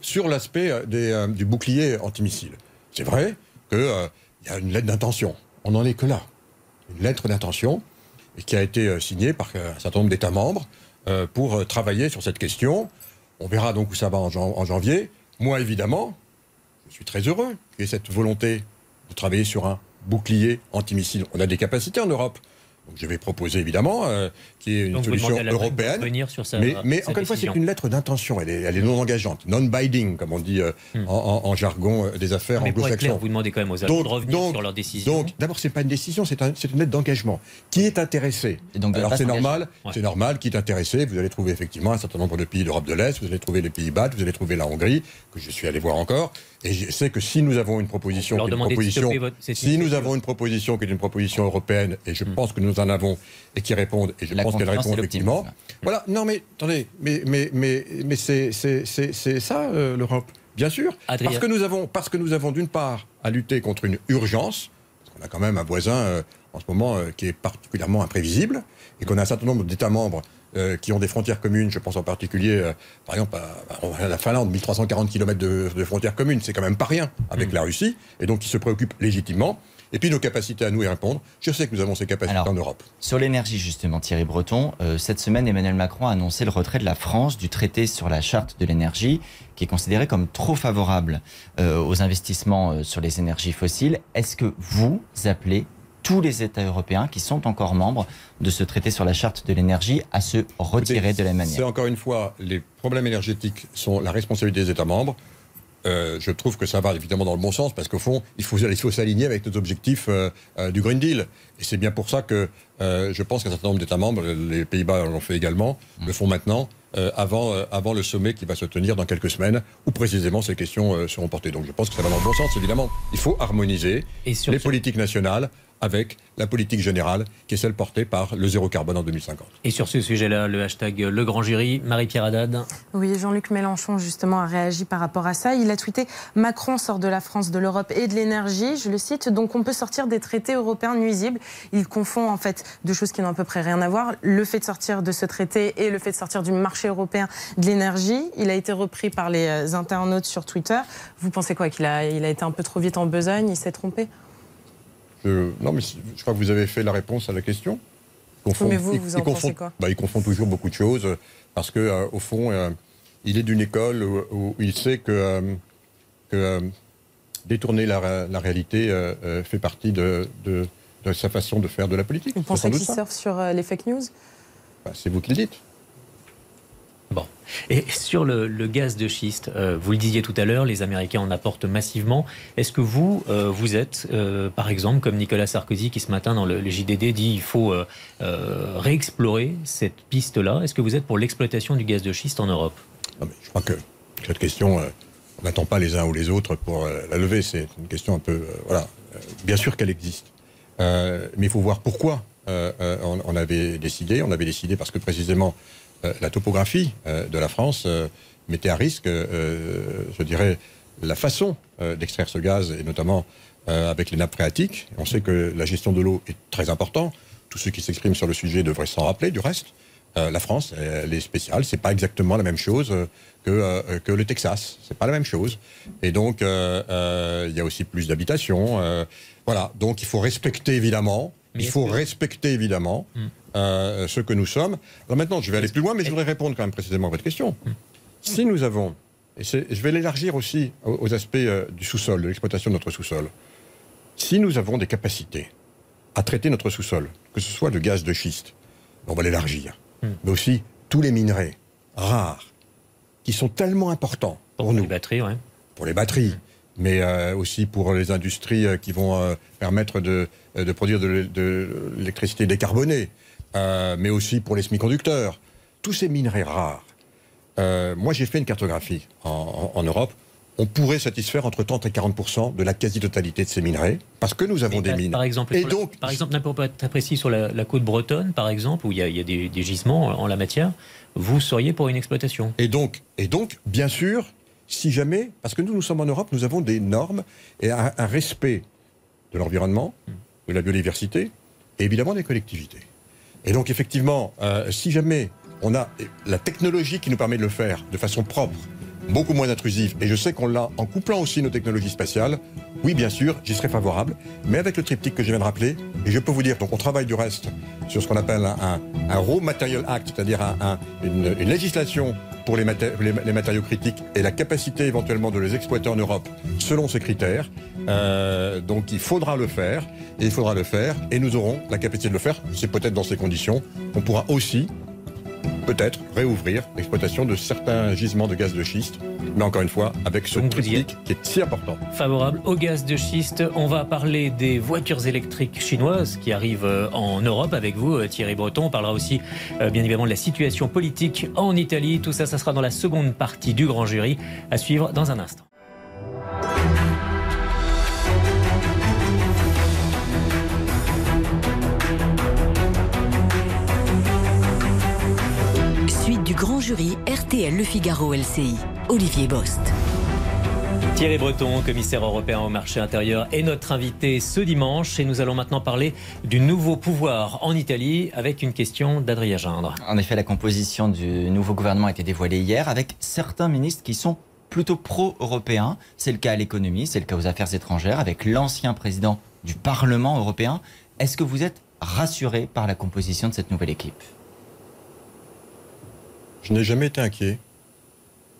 sur l'aspect du bouclier antimissile, c'est vrai qu'il euh, y a une lettre d'intention. On n'en est que là. Une lettre d'intention qui a été euh, signée par euh, un certain nombre d'États membres pour travailler sur cette question. On verra donc où ça va en, en janvier. Moi, évidemment, je suis très heureux qu'il y ait cette volonté de travailler sur un bouclier antimissile. On a des capacités en Europe je vais proposer évidemment euh, qu'il y ait une solution européenne. mais, encore une fois, c'est une lettre d'intention. Elle est, non engageante, non-binding, comme on dit euh, hmm. en, jargon euh, des affaires anglo-saxons.
Vous demandez quand même aux Allemands de revenir sur leur décision.
Donc, d'abord, c'est pas une décision, c'est une lettre d'engagement. Qui est intéressé Alors, c'est normal, c'est normal. Qui est intéressé Vous allez trouver effectivement un certain nombre de pays d'Europe de l'Est. Vous allez trouver les Pays-Bas. Vous allez trouver la Hongrie, que je suis allé voir encore. Et je sais que si nous avons une proposition, qui est une proposition si nous avons une proposition qui est une proposition européenne, et je hmm. pense que nous en avons et qui répondent, et je pense qu'elles répondent effectivement. Voilà, non mais attendez, mais, mais, mais, mais c'est ça euh, l'Europe, bien sûr. Parce que nous avons, parce que nous avons d'une part à lutter contre une urgence, parce qu'on a quand même un voisin euh, en ce moment euh, qui est particulièrement imprévisible, et qu'on a un certain nombre d'États membres qui ont des frontières communes, je pense en particulier, par exemple, à, la Finlande, 1340 km de, de frontières communes, c'est quand même pas rien avec mm. la Russie, et donc qui se préoccupent légitimement. Et puis nos capacités à nous y répondre. Je sais que nous avons ces capacités en Europe.
Sur l'énergie, justement, Thierry Breton, euh, cette semaine, Emmanuel Macron a annoncé le retrait de la France du traité sur la charte de l'énergie, qui est considéré comme trop favorable euh, aux investissements euh, sur les énergies fossiles. Est-ce que vous appelez tous les États européens qui sont encore membres de ce traité sur la charte de l'énergie à se retirer de la manière
C'est encore une fois, les problèmes énergétiques sont la responsabilité des États membres. Euh, je trouve que ça va évidemment dans le bon sens parce qu'au fond, il faut, il faut s'aligner avec nos objectifs euh, euh, du Green Deal. Et c'est bien pour ça que je pense qu'un certain nombre d'États membres, les Pays-Bas l'ont fait également, le font maintenant. avant, avant le sommet qui va se tenir dans quelques semaines, où précisément ces questions seront portées. Donc je pense que ça va dans le bon sens, évidemment. Il faut harmoniser les politiques nationales avec la politique générale, qui est celle portée par le zéro carbone en 2050.
Et sur ce sujet-là, le hashtag Le Grand Jury, Marie-Pierre Haddad
Oui, Jean-Luc Mélenchon, justement, a réagi par rapport à ça. Il a tweeté Macron sort de la France, de l'Europe et de l'énergie. Je le cite Donc, on peut sortir des traités européens nuisibles. Il confond, en fait, deux choses qui n'ont à peu près rien à voir le fait de sortir de ce traité et le fait de sortir du marché européen de l'énergie. Il a été repris par les euh, internautes sur Twitter. Vous pensez quoi Qu'il a, il a été un peu trop vite en besogne? Il s'est trompé?
Non, mais je crois que vous avez fait la réponse à la question.
mais vous, vous en pensez quoi
bah, Il confond toujours beaucoup de choses parce que euh, au fond, euh, il est d'une école où, il sait que, euh, détourner la, réalité fait partie de, sa façon de faire de la politique.
Vous pensez qu'il surfe sur les fake news?
Bah, C'est vous qui le dites.
Bon. Et sur le, gaz de schiste, euh, vous le disiez tout à l'heure, les Américains en apportent massivement. Est-ce que vous, euh, vous êtes, euh, par exemple, comme Nicolas Sarkozy qui ce matin dans le, JDD dit il faut réexplorer cette piste-là Est-ce que vous êtes pour l'exploitation du gaz de schiste en Europe?
Je crois que cette question, on n'attend pas les uns ou les autres pour la lever. C'est une question un peu... voilà. bien sûr qu'elle existe. mais il faut voir pourquoi on, avait décidé. On avait décidé parce que précisément la topographie euh, de la France euh, mettait à risque, je dirais, la façon d'extraire ce gaz, et notamment avec les nappes phréatiques. On sait que la gestion de l'eau est très importante. Tous ceux qui s'expriment sur le sujet devraient s'en rappeler, du reste. la France, elle est spéciale. C'est pas exactement la même chose que, que le Texas. C'est pas la même chose. Et donc, il y a aussi plus d'habitations. voilà. Donc, il faut respecter évidemment. Il faut respecter évidemment hmm. Euh, ce que nous sommes. Alors maintenant, je vais aller plus loin, mais je voudrais répondre quand même précisément à votre question. Si nous avons, et je vais l'élargir aussi aux, aspects euh, du sous-sol, de l'exploitation de notre sous-sol, si nous avons des capacités à traiter notre sous-sol, que ce soit de gaz de schiste, on va l'élargir, hmm. mais aussi tous les minerais rares, qui sont tellement importants pour, nous.
les batteries, ouais.
Pour les batteries, mais euh, aussi pour les industries qui vont permettre de, produire de l'électricité décarbonée. Euh, mais aussi pour les semi-conducteurs. Tous ces minerais rares. Euh, moi, j'ai fait une cartographie en, Europe. On pourrait satisfaire entre 30 et 40% de la quasi-totalité de ces minerais, parce que nous avons des mines.
Par exemple, et donc, par exemple, n'importe pas très précis sur la, côte bretonne, par exemple, où il y a, des, gisements en la matière, vous seriez pour une exploitation.
Et donc, et donc, bien sûr, si jamais, parce que nous, nous sommes en Europe, nous avons des normes et un, respect de l'environnement, de la biodiversité, et évidemment des collectivités. Et donc effectivement, euh, si jamais on a la technologie qui nous permet de le faire de façon propre, beaucoup moins intrusive, et je sais qu'on l'a en couplant aussi nos technologies spatiales, oui bien sûr, j'y serais favorable, mais avec le triptyque que je viens de rappeler, et je peux vous dire, donc on travaille du reste sur ce qu'on appelle un, Raw Material Act, c'est-à-dire une, législation pour les, les, matériaux critiques et la capacité éventuellement de les exploiter en Europe selon ces critères. Euh, donc il faudra le faire, et il faudra le faire, et nous aurons la capacité de le faire. C'est peut-être dans ces conditions qu'on pourra aussi peut-être réouvrir l'exploitation de certains gisements de gaz de schiste, mais encore une fois, avec ce triptyque qui est si important.
Favorable au gaz de schiste, on va parler des voitures électriques chinoises qui arrivent euh, en Europe avec vous, euh, Thierry Breton. On parlera aussi, euh, bien évidemment, de la situation politique en Italie. Tout ça, ça sera dans la seconde partie du grand jury, à suivre dans un instant.
Grand jury RTL Le Figaro LCI. Olivier Bost.
Thierry Breton, commissaire européen au marché intérieur, est notre invité ce dimanche et nous allons maintenant parler du nouveau pouvoir en Italie avec une question d'Adrien Gindre.
En effet, la composition du nouveau gouvernement a été dévoilée hier avec certains ministres qui sont plutôt pro-européens. C'est le cas à l'économie, c'est le cas aux affaires étrangères avec l'ancien président du Parlement européen. Est-ce que vous êtes rassuré par la composition de cette nouvelle équipe?
Je n'ai jamais été inquiet.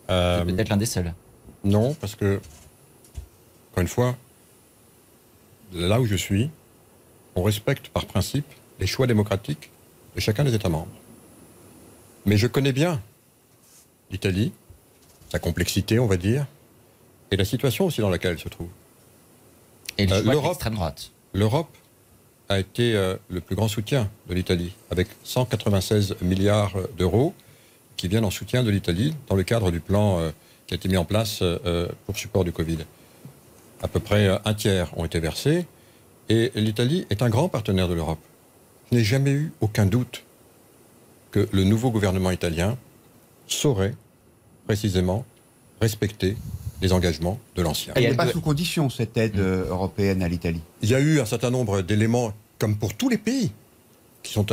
Euh, peut-être l'un des seuls.
Non, parce que, encore une fois, là où je suis, on respecte par principe les choix démocratiques de chacun des États membres. Mais je connais bien l'Italie, sa complexité, on va dire, et la situation aussi dans laquelle elle se trouve.
Et euh, l'Europe, droite.
L'Europe a été euh, le plus grand soutien de l'Italie, avec 196 milliards d'euros qui viennent en soutien de l'Italie dans le cadre du plan euh, qui a été mis en place euh, euh, pour support du Covid. À peu près un tiers ont été versés et l'Italie est un grand partenaire de l'Europe. Je n'ai jamais eu aucun doute que le nouveau gouvernement italien saurait précisément respecter les engagements de l'ancien.
Elle n'est pas sous condition, cette aide européenne à l'Italie.
Il y a eu un certain nombre d'éléments, comme pour tous les pays, qui sont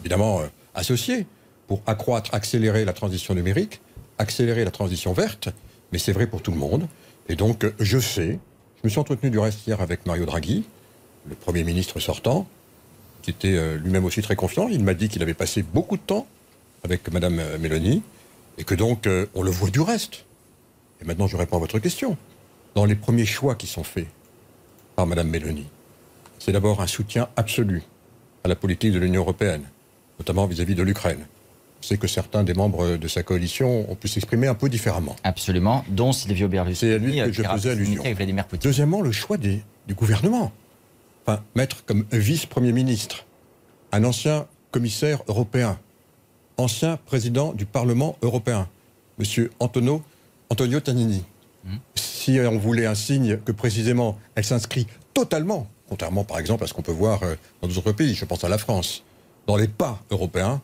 évidemment associés pour accroître, accélérer la transition numérique, accélérer la transition verte, mais c'est vrai pour tout le monde. Et donc, je sais, je me suis entretenu du reste hier avec Mario Draghi, le Premier ministre sortant, qui était euh, lui-même aussi très confiant. Il m'a dit qu'il avait passé beaucoup de temps avec Madame euh, Mélanie, et que donc, euh, on le voit du reste. Et maintenant, je réponds à votre question. Dans les premiers choix qui sont faits par Madame Mélanie, c'est d'abord un soutien absolu à la politique de l'Union européenne, notamment vis à -vis de l'Ukraine c'est que certains des membres de sa coalition ont pu s'exprimer un peu différemment.
Absolument, dont Silvio Berlusconi.
C'est à lui que je faisais allusion. Deuxièmement, le choix des- du gouvernement. Enfin, mettre comme vice-premier ministre un ancien commissaire européen, ancien président du Parlement européen, M. Antonio, Antonio Tanini. Si on voulait un signe que précisément elle s'inscrit totalement, contrairement par exemple à ce qu'on peut voir euh, dans d'autres pays, je pense à la France, dans les pas européens,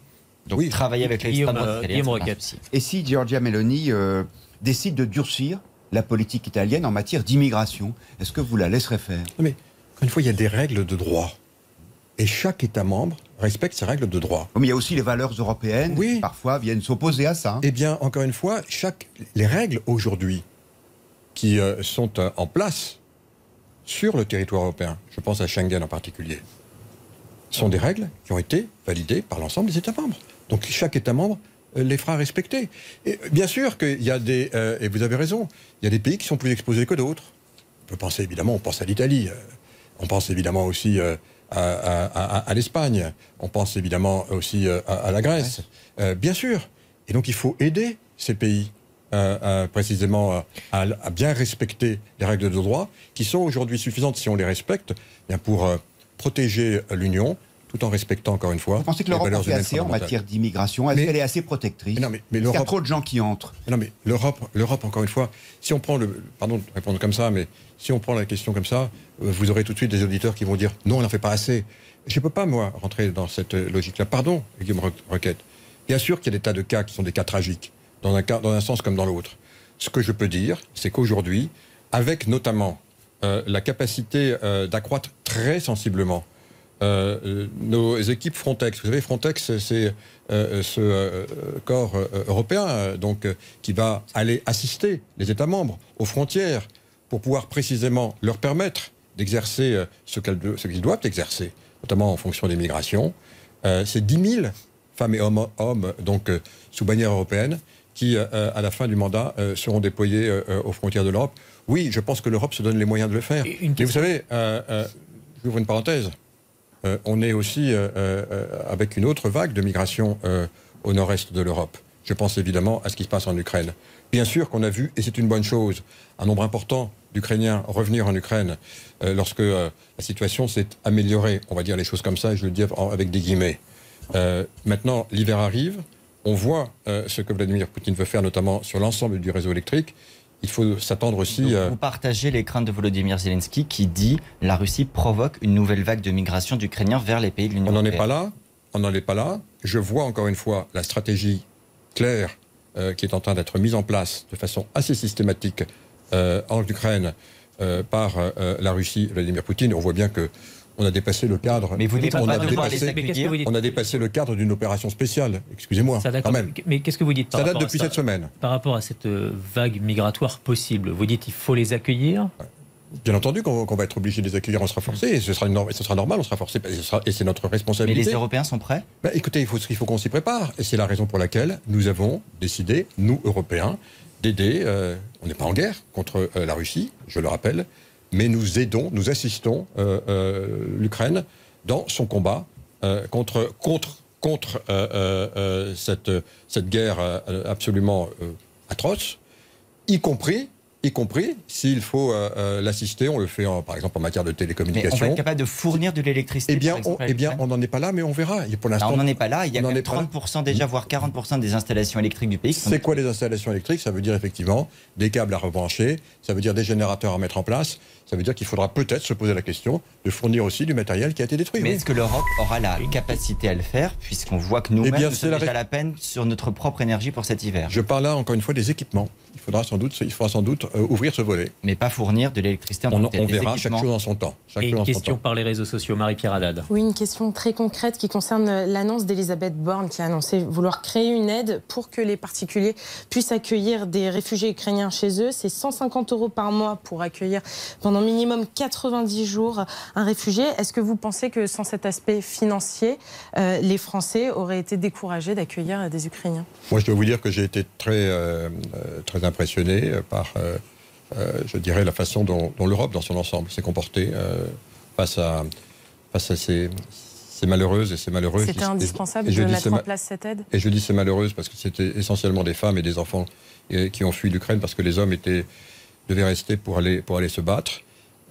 Donc
oui,
travailler avec l'extrême droite italienne.
Et si Giorgia Meloni euh, décide de durcir la politique italienne en matière d'immigration, est-ce que vous la laisserez faire?
Non, Mais encore une fois, il y a des règles de droit. Et chaque État membre respecte ces règles de droit.
Comme il y a aussi les valeurs européennes
Oui.
qui parfois viennent s'opposer à ça.
Eh bien, encore une fois, chaque, les règles aujourd'hui qui euh, sont euh, en place sur le territoire européen, je pense à Schengen en particulier, sont des règles qui ont été validées par l'ensemble des États membres. Donc chaque État membre euh, les fera respecter. Et bien sûr qu'il y a des, euh, et vous avez raison, il y a des pays qui sont plus exposés que d'autres. On peut penser évidemment, on pense à l'Italie, euh, on pense évidemment aussi euh, à, à- à- à l'Espagne, on pense évidemment aussi euh, à, la Grèce, bien sûr. Et donc il faut aider ces pays précisément à, bien respecter les règles de droit qui sont aujourd'hui suffisantes si on les respecte bien pour protéger l'Union tout en respectant encore une fois
Vous pensez que l'Europe
humaines
assez en matière d'immigration? Est-ce qu'elle est assez protectrice?
Mais non, mais- mais
Est-ce qu'il y a trop de gens qui entrent?
Non, mais l'Europe, l'Europe, encore une fois, si on prend le. Pardon de répondre comme ça, mais si on prend la question comme ça, euh, vous aurez tout de suite des auditeurs qui vont dire non, elle n'en fait pas assez. Je ne peux pas, moi, rentrer dans cette euh, logique-là. Pardon, Guillaume Ro- Roquette. Bien sûr qu'il y a des tas de cas qui sont des cas tragiques, dans un, cas, dans un sens comme dans l'autre. Ce que je peux dire, c'est qu'aujourd'hui, avec notamment euh, la capacité euh, d'accroître très sensiblement euh, euh, nos équipes Frontex. Vous savez, Frontex, c'est euh, ce euh, corps européen donc, qui va aller assister les États membres aux frontières pour pouvoir précisément leur permettre d'exercer ce qu'ils doivent exercer, notamment en fonction des migrations. C'est 10 000 femmes et hommes, hommes donc, sous bannière européenne qui, à la fin du mandat, seront déployés aux frontières de l'Europe. Oui, je pense que l'Europe se donne les moyens de le faire. Mais vous savez, j'ouvre une parenthèse, euh, on est aussi euh, euh, avec une autre vague de migration au nord-est de l'Europe. Je pense évidemment à ce qui se passe en Ukraine. Bien sûr qu'on a vu, et c'est une bonne chose, un nombre important d'Ukrainiens revenir en Ukraine lorsque la situation s'est améliorée. On va dire les choses comme ça, et je le dis avec des guillemets. Maintenant, l'hiver arrive, on voit ce que Vladimir Poutine veut faire, notamment sur l'ensemble du réseau électrique. Il faut s'attendre aussi.
Donc,
euh,
vous partagez les craintes de Volodymyr Zelensky qui dit la Russie provoque une nouvelle vague de migration d'Ukrainiens vers les pays de l'Union
On n'en
européenne.
est pas là. On n'en est pas là. Je vois encore une fois la stratégie claire euh, qui est en train d'être mise en place de façon assez systématique euh, en Ukraine par la Russie, Vladimir Poutine. On voit bien que on a dépassé le cadre.
Mais vous dites
on,
pas
a dépassé,
accueillir.
Mais qu'est-ce que vous dites
on a dépassé le cadre d'une opération spéciale. Excusez-moi,
Ça,
quand même.
Mais qu'est-ce que vous dites par
Ça date
rapport à
depuis
ça
cette semaine.
Par rapport à cette euh, vague migratoire possible, vous dites il faut les accueillir?
Bien entendu qu'on va être obligé de les accueillir, on sera forcé, et ce sera, une norme- et ce sera normal, on sera forcé, et c'est notre
Mais
responsabilité.
les Européens sont prêts?
Ben, écoutez, il faut, il faut qu'on s'y prépare. Et c'est la raison pour laquelle nous avons décidé, nous, Européens, d'aider. euh, on n'est pas en guerre contre euh, la Russie, je le rappelle, mais nous aidons, nous assistons euh, euh, l'Ukraine dans son combat euh, contre, contre, contre cette, cette guerre absolument atroce, y compris. Y compris s'il faut euh, l'assister, on le fait en- par exemple en matière de
Mais on
télécommunications.
va être capable de fournir de l'électricité
Eh bien, on, eh bien, on n'en est pas là, mais on verra. Et pour l'instant,
on n'en est pas là. Il y a quand même
est pas là.
30% déjà, voire 40% des installations électriques du pays
C'est quoi les installations électriques? Ça veut dire effectivement des câbles à rebrancher, ça veut dire des générateurs à mettre en place, ça veut dire qu'il faudra peut-être se poser la question de fournir aussi du matériel qui a été détruit.
Mais
oui.
est-ce que l'Europe aura la capacité à le faire, puisqu'on voit que nous-mêmes,
Eh
nous sommes
la
déjà
ré-
à la peine sur notre propre énergie pour cet hiver
Je parle là encore une fois des équipements. Il faudra sans doute, il faudra sans doute euh, ouvrir ce volet.
Mais pas fournir de l'électricité en
On, on
Des
verra chaque chose en son temps. Chaque
Et une question
temps.
par les réseaux sociaux, Marie-Pierre Haddad.
Oui, une question très concrète qui concerne l'annonce d'Elisabeth Borne qui a annoncé vouloir créer une aide pour que les particuliers puissent accueillir des réfugiés ukrainiens chez eux. C'est 150 euros par mois pour accueillir pendant minimum 90 jours un réfugié. Est-ce que vous pensez que sans cet aspect financier, euh, les Français auraient été découragés d'accueillir des Ukrainiens?
Moi, je dois vous dire que j'ai été très, euh, euh, très impressionné euh, par, euh, euh, je dirais, la façon dont, dont l'Europe, dans son ensemble, s'est comportée euh, face à, face à ces, c'est malheureuse et c'est malheureux.
C'était indispensable
et je
de mettre en place cette aide?
Et je dis c'est malheureuse parce que c'était essentiellement des femmes et des enfants euh, qui ont fui l'Ukraine parce que les hommes étaient, devaient rester pour aller, pour aller se battre.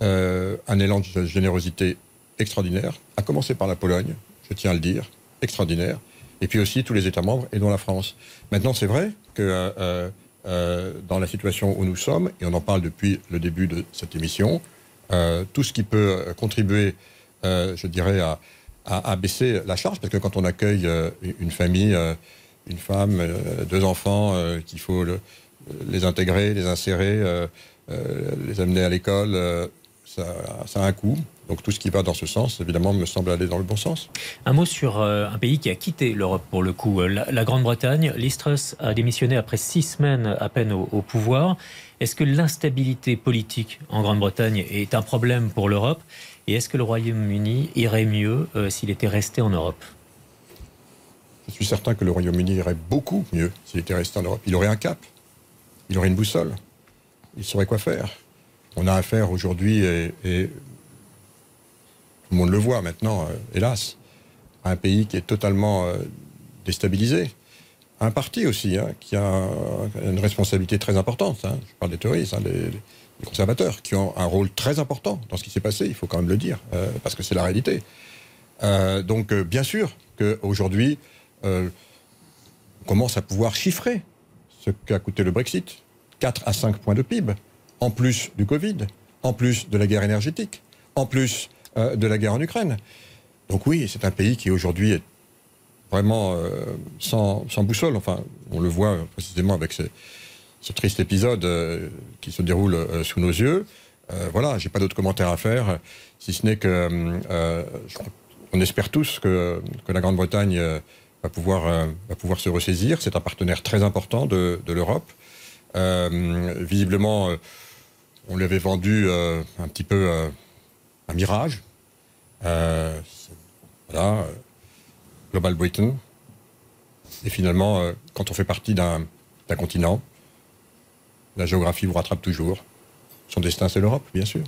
Euh, un élan de générosité extraordinaire, à commencer par la Pologne, je tiens à le dire, extraordinaire, et puis aussi tous les États membres et dont la France. Maintenant, c'est vrai que euh, euh, dans la situation où nous sommes, et on en parle depuis le début de cette émission, tout ce qui peut contribuer, je dirais, à, baisser la charge, parce que quand on accueille une famille, une femme, deux enfants, qu'il faut le- les intégrer, les insérer, les amener à l'école, ça, ça a un coût. Donc tout ce qui va dans ce sens, évidemment, me semble aller dans le bon sens.
Un mot sur euh, un pays qui a quitté l'Europe pour le coup, euh, la, la Grande-Bretagne. Liz Truss a démissionné après six semaines à peine au, au pouvoir. Est-ce que l'instabilité politique en Grande-Bretagne est un problème pour l'Europe? Et est-ce que le Royaume-Uni irait mieux euh, s'il était resté en Europe?
Je suis certain que le Royaume-Uni irait beaucoup mieux s'il était resté en Europe. Il aurait un cap, il aurait une boussole, il saurait quoi faire. On a affaire aujourd'hui, et, tout le monde le voit maintenant, euh, hélas, à un pays qui est totalement euh, déstabilisé. Un parti aussi, hein, qui a une responsabilité très importante. hein. Je parle des touristes, hein, les, les conservateurs, qui ont un rôle très important dans ce qui s'est passé, il faut quand même le dire, euh, parce que c'est la réalité. Donc, bien sûr qu'aujourd'hui, on commence à pouvoir chiffrer ce qu'a coûté le Brexit. 4 à 5 points de PIB, en plus du Covid, en plus de la guerre énergétique, en plus euh, de la guerre en Ukraine. Donc oui, c'est un pays qui aujourd'hui est vraiment euh, sans, sans boussole. Enfin, on le voit précisément avec ce, triste épisode euh, qui se déroule sous nos yeux. Voilà, j'ai pas d'autres commentaires à faire, si ce n'est que on espère tous que, la Grande-Bretagne va, pouvoir, se ressaisir. C'est un partenaire très important de, de l'Europe. Visiblement, on lui avait vendu euh, un petit peu euh, un mirage. Euh, voilà, Global Britain. Et finalement, quand on fait partie d'un continent, la géographie vous rattrape toujours. Son destin, c'est l'Europe, bien sûr.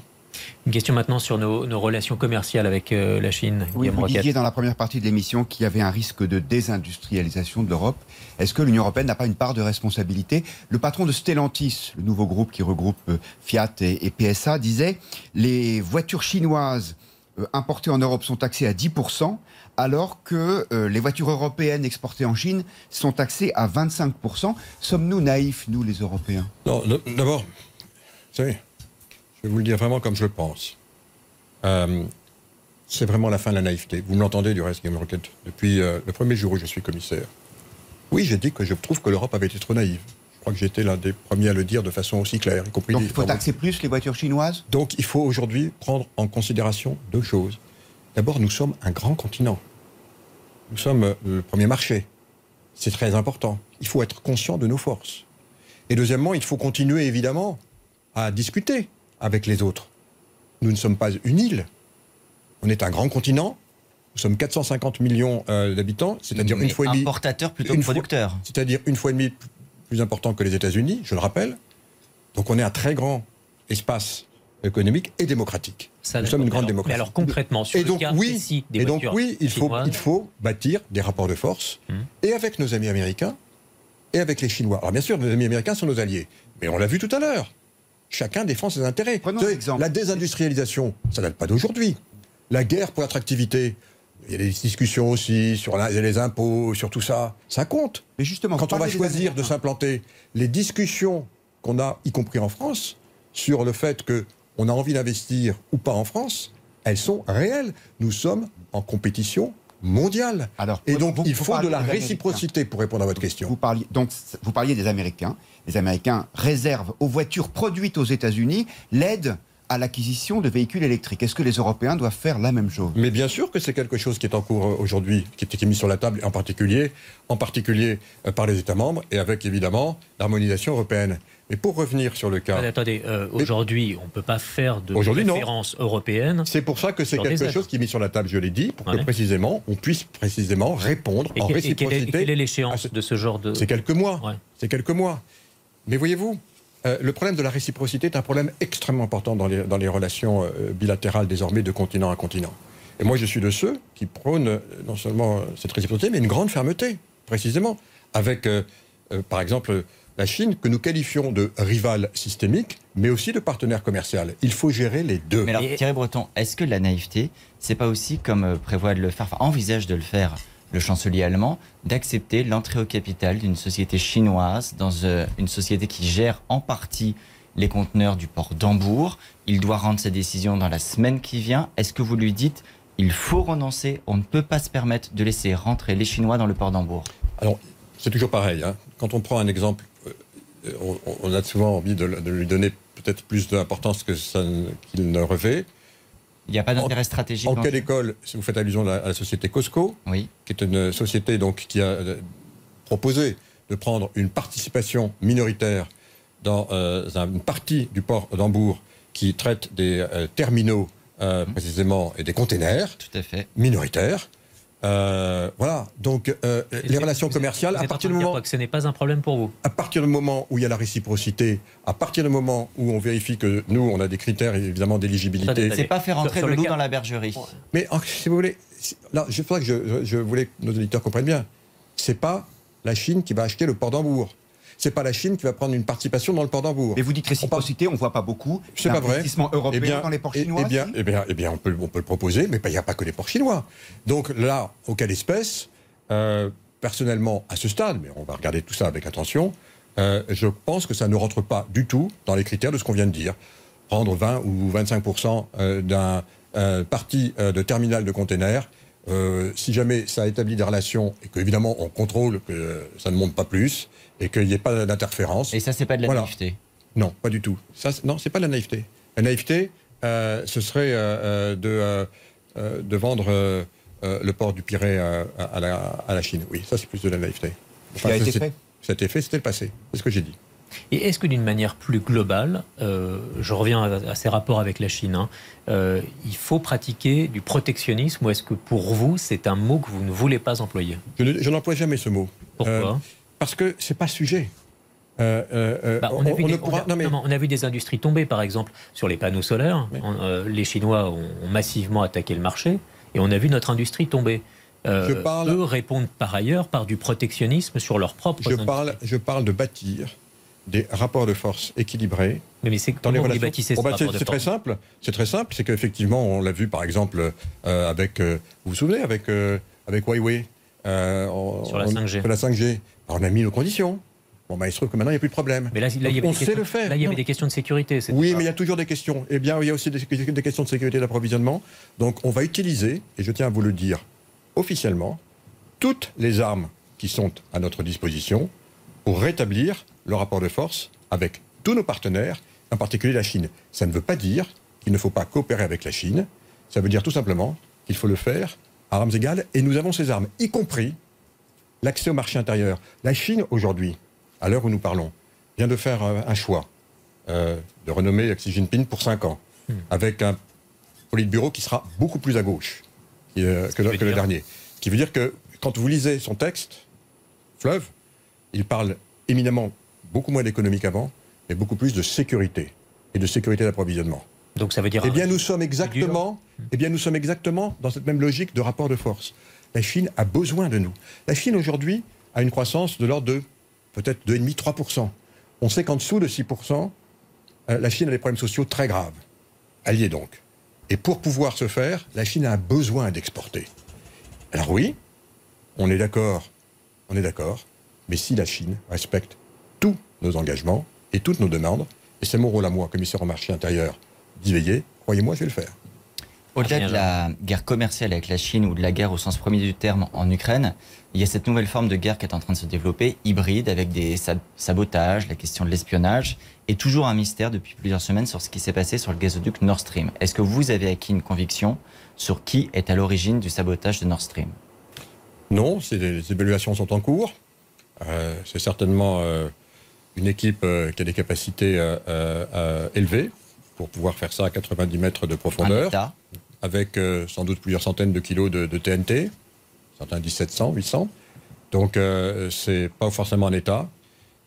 Une question maintenant sur nos, nos relations commerciales avec euh, la Chine.
Oui,
Guillaume
vous
Roquette.
disiez dans la première partie de l'émission qu'il y avait un risque de désindustrialisation de l'Europe. Est-ce que l'Union européenne n'a pas une part de responsabilité? Le patron de Stellantis, le nouveau groupe qui regroupe euh, Fiat et, et PSA, disait les voitures chinoises euh, importées en Europe sont taxées à 10%, alors que euh, les voitures européennes exportées en Chine sont taxées à 25%. Sommes-nous naïfs, nous les Européens?
Non, d'abord, vous savez, je vais vous le dire vraiment comme je le pense. Euh, c'est vraiment la fin de la naïveté. Vous me l'entendez du reste, Game Rocket, depuis euh, le premier jour où je suis commissaire. Oui, j'ai dit que je trouve que l'Europe avait été trop naïve. Je crois que j'étais l'un des premiers à le dire de façon aussi claire, y compris
Donc il faut taxer plus les voitures chinoises?
Donc il faut aujourd'hui prendre en considération deux choses. D'abord, nous sommes un grand continent. Nous sommes euh, le premier marché. C'est très important. Il faut être conscient de nos forces. Et deuxièmement, il faut continuer évidemment à discuter avec les autres. Nous ne sommes pas une île. On est un grand continent. Nous sommes 450 millions euh, d'habitants, c'est-à-dire une fois et demie.
importateur plutôt que producteur.
C'est-à-dire une fois et demie plus- important que les États-Unis, je le rappelle. Donc on est un très grand espace économique et démocratique.
Ça,
Nous sommes une grande
alors-
démocratie.
Mais alors concrètement, sur
et
le
donc
cas
oui,
précis des
et donc oui, il faut,
chinoises,
il faut bâtir des rapports de force
Hmm.
et avec nos amis américains et avec les Chinois. Alors bien sûr, nos amis américains sont nos alliés, mais on l'a vu tout à l'heure. Chacun défend ses intérêts. La désindustrialisation, ça date pas d'aujourd'hui. La guerre pour l'attractivité, il y a des discussions aussi sur la- les impôts, sur tout ça. Ça compte.
Mais justement,
Quand on va choisir de s'implanter, les discussions qu'on a, y compris en France, sur le fait que on a envie d'investir ou pas en France, elles sont réelles. Nous sommes en compétition mondiale.
Alors,
Et donc,
vous-
il faut de la réciprocité pour répondre à votre question.
Vous parliez, donc, vous parliez des Américains. Les Américains réservent aux voitures produites aux États-Unis l'aide à l'acquisition de véhicules électriques. Est-ce que les Européens doivent faire la même chose?
Mais bien sûr que c'est quelque chose qui est en cours euh, aujourd'hui, qui est, mis sur la table, en particulier, en particulier euh, par les États membres, et avec évidemment l'harmonisation européenne. Mais pour revenir sur le cas,
Attendez, attendez, euh, aujourd'hui, on ne peut pas faire de
Aujourd'hui, non.
référence européenne.
c'est pour ça que c'est quelque chose qui est mis sur la table, je l'ai dit, pour
Ouais.
que précisément on puisse précisément répondre
Et,
en
que- et quelle est,
réciprocité.
quelle est
à
l'échéance
ce-
de ce genre de...
C'est quelques mois.
Ouais.
C'est quelques mois. Mais voyez-vous, euh, le problème de la réciprocité est un problème extrêmement important dans les, dans les relations euh, bilatérales désormais de continent à continent. Et moi, je suis de ceux qui prônent euh, non seulement cette réciprocité, mais une grande fermeté, précisément, avec, par exemple, la Chine, que nous qualifions de rival systémique, mais aussi de partenaire commercial. Il faut gérer les deux.
Mais alors, Thierry Breton, est-ce que la naïveté, c'est pas aussi comme prévoit de le faire, enfin, envisage de le faire le chancelier allemand, d'accepter l'entrée au capital d'une société chinoise dans euh, une société qui gère en partie les conteneurs du port d'Hambourg. Il doit rendre sa décision dans la semaine qui vient. Est-ce que vous lui dites il faut renoncer, on ne peut pas se permettre de laisser rentrer les Chinois dans le port d'Hambourg?
Alors, c'est toujours pareil. hein. Quand on prend un exemple, euh, on, a souvent envie de, de lui donner peut-être plus d'importance que qu'il ne revêt.
Il n'y a pas d'intérêt stratégique
En quelle école Si vous faites allusion à la, à la société Costco,
Oui.
qui est une société donc qui a euh, proposé de prendre une participation minoritaire dans euh, un- une partie du port d'Hambourg qui traite des euh, terminaux euh, précisément et des containers
Tout à fait.
minoritaires. Euh, voilà. Donc euh, les relations commerciales, à partir du moment
que ce n'est pas un problème pour vous.
à partir du moment où il y a la réciprocité, à partir du moment où on vérifie que nous, on a des critères évidemment d'éligibilité.
C'est pas faire entrer
sur
le
le
loup
cas-
dans la bergerie.
Mais si vous voulez, là, je crois que je, je- je voulais que nos auditeurs comprennent bien. C'est pas la Chine qui va acheter le port d'Hambourg. C'est pas la Chine qui va prendre une participation dans le port d'Hambourg.
Mais vous dites réciprocité, on ne voit pas beaucoup.
C'est pas vrai.
Investissement européen
Eh bien,
dans les ports
eh-
chinois
Eh bien, eh bien, eh bien, on peut, on peut le proposer, mais il n'y a pas que les ports chinois. Donc là, au cas d'espèce, euh, personnellement, à ce stade, mais on va regarder tout ça avec attention, euh, je pense que ça ne rentre pas du tout dans les critères de ce qu'on vient de dire. Prendre 20 ou 25 euh, d'un euh, parti de terminal de containers, euh, si jamais ça établit des relations et qu'évidemment on contrôle que euh, ça ne monte pas plus et qu'il n'y ait pas d'interférence.
Et ça, c'est pas de la
Voilà.
naïveté.
Non, pas du tout. Ça, non, c'est pas la naïveté. La naïveté, euh, ce serait euh, de, de vendre le port du Pirée euh, à, à la, à la Chine. Oui, ça c'est plus de la naïveté.
Qui a
ça,
été fait.
Ça a été fait, c'était le passé. C'est ce que j'ai dit.
Et est-ce que d'une manière plus globale, euh, je reviens à, à ces rapports avec la Chine, hein, euh, il faut pratiquer du protectionnisme ou est-ce que pour vous, c'est un mot que vous ne voulez pas employer?
Je, ne- je n'emploie jamais ce mot.
Pourquoi?
Euh, Parce que c'est pas sujet. Euh, euh, euh,
Bah, on, a vu des,
pourra-
on a-
non, mais-
non, mais on a vu des industries tomber, par exemple, sur les panneaux solaires. Euh, les Chinois ont, massivement attaqué le marché et on a vu notre industrie tomber.
Je parle-
Eux répondent par ailleurs par du protectionnisme sur leurs propres
je, parle, je parle de bâtir des rapports de force équilibrés
Mais, mais c'est
dans les relations.
bâtissez
Oh, bah, c'est très
force
simple. C'est très simple. C'est qu'effectivement, on l'a vu par exemple euh, avec, euh, vous vous souvenez, avec, euh, avec Huawei. on-
Sur la
on-
5G.
Sur la 5G. Alors, on a mis nos conditions. Bon, bah, il se trouve que maintenant, il n'y a plus de problème.
Mais là, là, il y
on sait
questions-
le faire.
Là, il y avait des questions de sécurité.
Oui,
pas-
mais il y a toujours des questions. Eh bien, il y a aussi des, des questions de sécurité d'approvisionnement. Donc, on va utiliser, et je tiens à vous le dire officiellement, toutes les armes qui sont à notre disposition pour rétablir le rapport de force avec tous nos partenaires, en particulier la Chine. Ça ne veut pas dire qu'il ne faut pas coopérer avec la Chine. Ça veut dire tout simplement qu'il faut le faire à armes égales. Et nous avons ces armes, y compris l'accès au marché intérieur. La Chine, aujourd'hui, à l'heure où nous parlons, vient de faire euh, un choix euh, de renommer Xi Jinping pour 5 ans, avec un politburo qui sera beaucoup plus à gauche euh, que, le- que le dernier. Ce qui veut dire que quand vous lisez son texte, Fleuve, il parle éminemment beaucoup moins d'économie qu'avant, mais beaucoup plus de sécurité et de sécurité d'approvisionnement.
Donc ça veut dire.
Eh bien, nous sommes exactement, eh bien, nous sommes exactement dans cette même logique de rapport de force. La Chine a besoin de nous. La Chine aujourd'hui a une croissance de l'ordre de peut-être 2,5-3%. On sait qu'en dessous de 6%, euh, la Chine a des problèmes sociaux très graves. Est donc. Et pour pouvoir se faire, la Chine a besoin d'exporter. Alors oui, on est d'accord, on est d'accord, mais si la Chine respecte nos engagements et toutes nos demandes, et c'est mon rôle à moi, commissaire au marché intérieur, d'y veiller, croyez-moi, je vais le faire.
Au-delà de la guerre commerciale avec la Chine ou de la guerre au sens premier du terme en Ukraine, il y a cette nouvelle forme de guerre qui est en train de se développer, hybride, avec des sab- sabotages, la question de l'espionnage, et toujours un mystère depuis plusieurs semaines sur ce qui s'est passé sur le gazoduc Nord Stream. Est-ce que vous avez acquis une conviction sur qui est à l'origine du sabotage de Nord Stream?
Non, les évaluations sont en cours. Euh, c'est certainement euh, une équipe euh, qui a des capacités euh, euh, élevées pour pouvoir faire ça à 90 mètres de profondeur, avec sans doute plusieurs centaines de kilos de, de TNT, certains 1700, 800. Donc c'est pas forcément un État,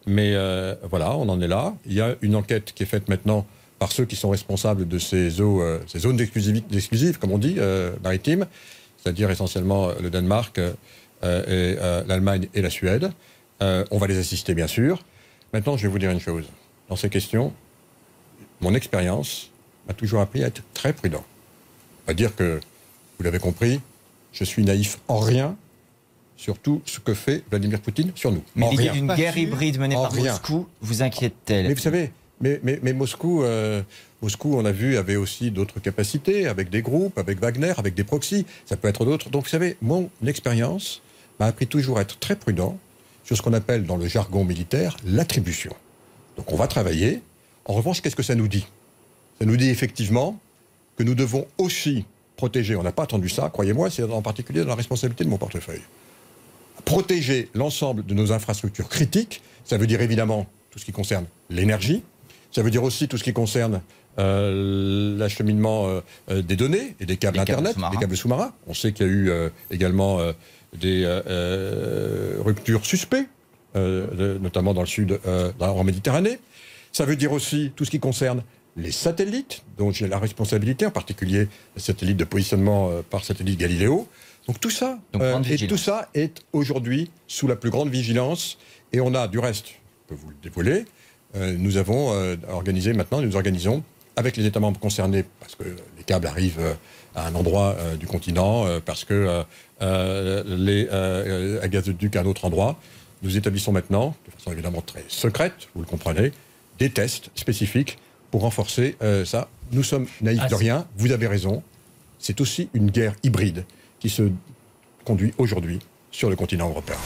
mais voilà, on en est là. Il y a une enquête qui est faite maintenant par ceux qui sont responsables de ces, eaux, ces zones exclusives, comme on dit, euh, maritimes, c'est-à-dire essentiellement le Danemark, et l'Allemagne et la Suède. on va les assister, bien sûr. Maintenant, je vais vous dire une chose. Dans ces questions, mon expérience m'a toujours appris à être très prudent. À dire que, vous l'avez compris, je suis naïf en rien sur tout ce que fait Vladimir Poutine sur nous.
Mais l'idée d'une guerre hybride menée par Moscou vous inquiète-t-elle?
Mais vous savez, mais, mais, Moscou, euh, Moscou, on a vu, avait aussi d'autres capacités, avec des groupes, avec Wagner, avec des proxys. Ça peut être d'autres. Donc, vous savez, mon expérience m'a appris toujours à être très prudent sur ce qu'on appelle dans le jargon militaire l'attribution. Donc, on va travailler. En revanche, qu'est-ce que ça nous dit? Ça nous dit effectivement que nous devons aussi protéger. On n'a pas attendu ça, croyez-moi, c'est en particulier dans la responsabilité de mon portefeuille protéger l'ensemble de nos infrastructures critiques. Ça veut dire évidemment tout ce qui concerne l'énergie. Ça veut dire aussi tout ce qui concerne euh, l'acheminement euh, euh, des données et des câbles Internet, des câbles sous-marins. On sait qu'il y a eu également des ruptures suspectes, notamment dans le sud, en Méditerranée. Ça veut dire aussi tout ce qui concerne les satellites, dont j'ai la responsabilité, en particulier les satellites de positionnement par satellite Galiléo. Donc tout ça, euh, et tout ça est aujourd'hui sous la plus grande vigilance. Et on a, du reste, je peux vous le dévoiler, euh, nous avons euh, organisé maintenant, nous organisons avec les États membres concernés, parce que les câbles arrivent à un endroit du continent, parce que les gazoducs à un autre endroit, nous établissons maintenant, de façon évidemment très secrète, vous le comprenez, des tests spécifiques pour renforcer ça. Nous sommes naïfs ah, de rien, vous avez raison, c'est aussi une guerre hybride qui se conduit aujourd'hui sur le continent européen.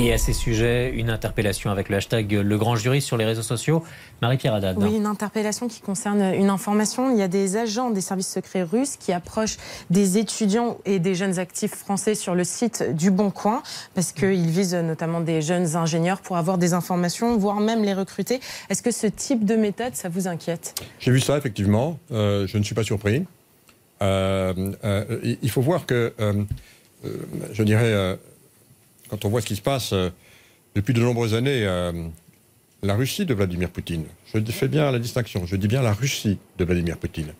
Et à ces sujets, une interpellation avec le hashtag Le Grand Jury sur les réseaux sociaux. Marie-Pierre Haddad.
Oui, une interpellation qui concerne une information. Il y a des agents des services secrets russes qui approchent des étudiants et des jeunes actifs français sur le site du Bon Coin, parce qu'ils visent notamment des jeunes ingénieurs pour avoir des informations, voire même les recruter. Est-ce que ce type de méthode, ça vous inquiète?
J'ai vu ça, effectivement. Euh, je ne suis pas surpris. Euh, euh, il faut voir que, euh, je dirais, quand on voit ce qui se passe depuis de nombreuses années, la Russie de Vladimir Poutine, je fais bien la distinction, je dis bien la Russie de Vladimir Poutine,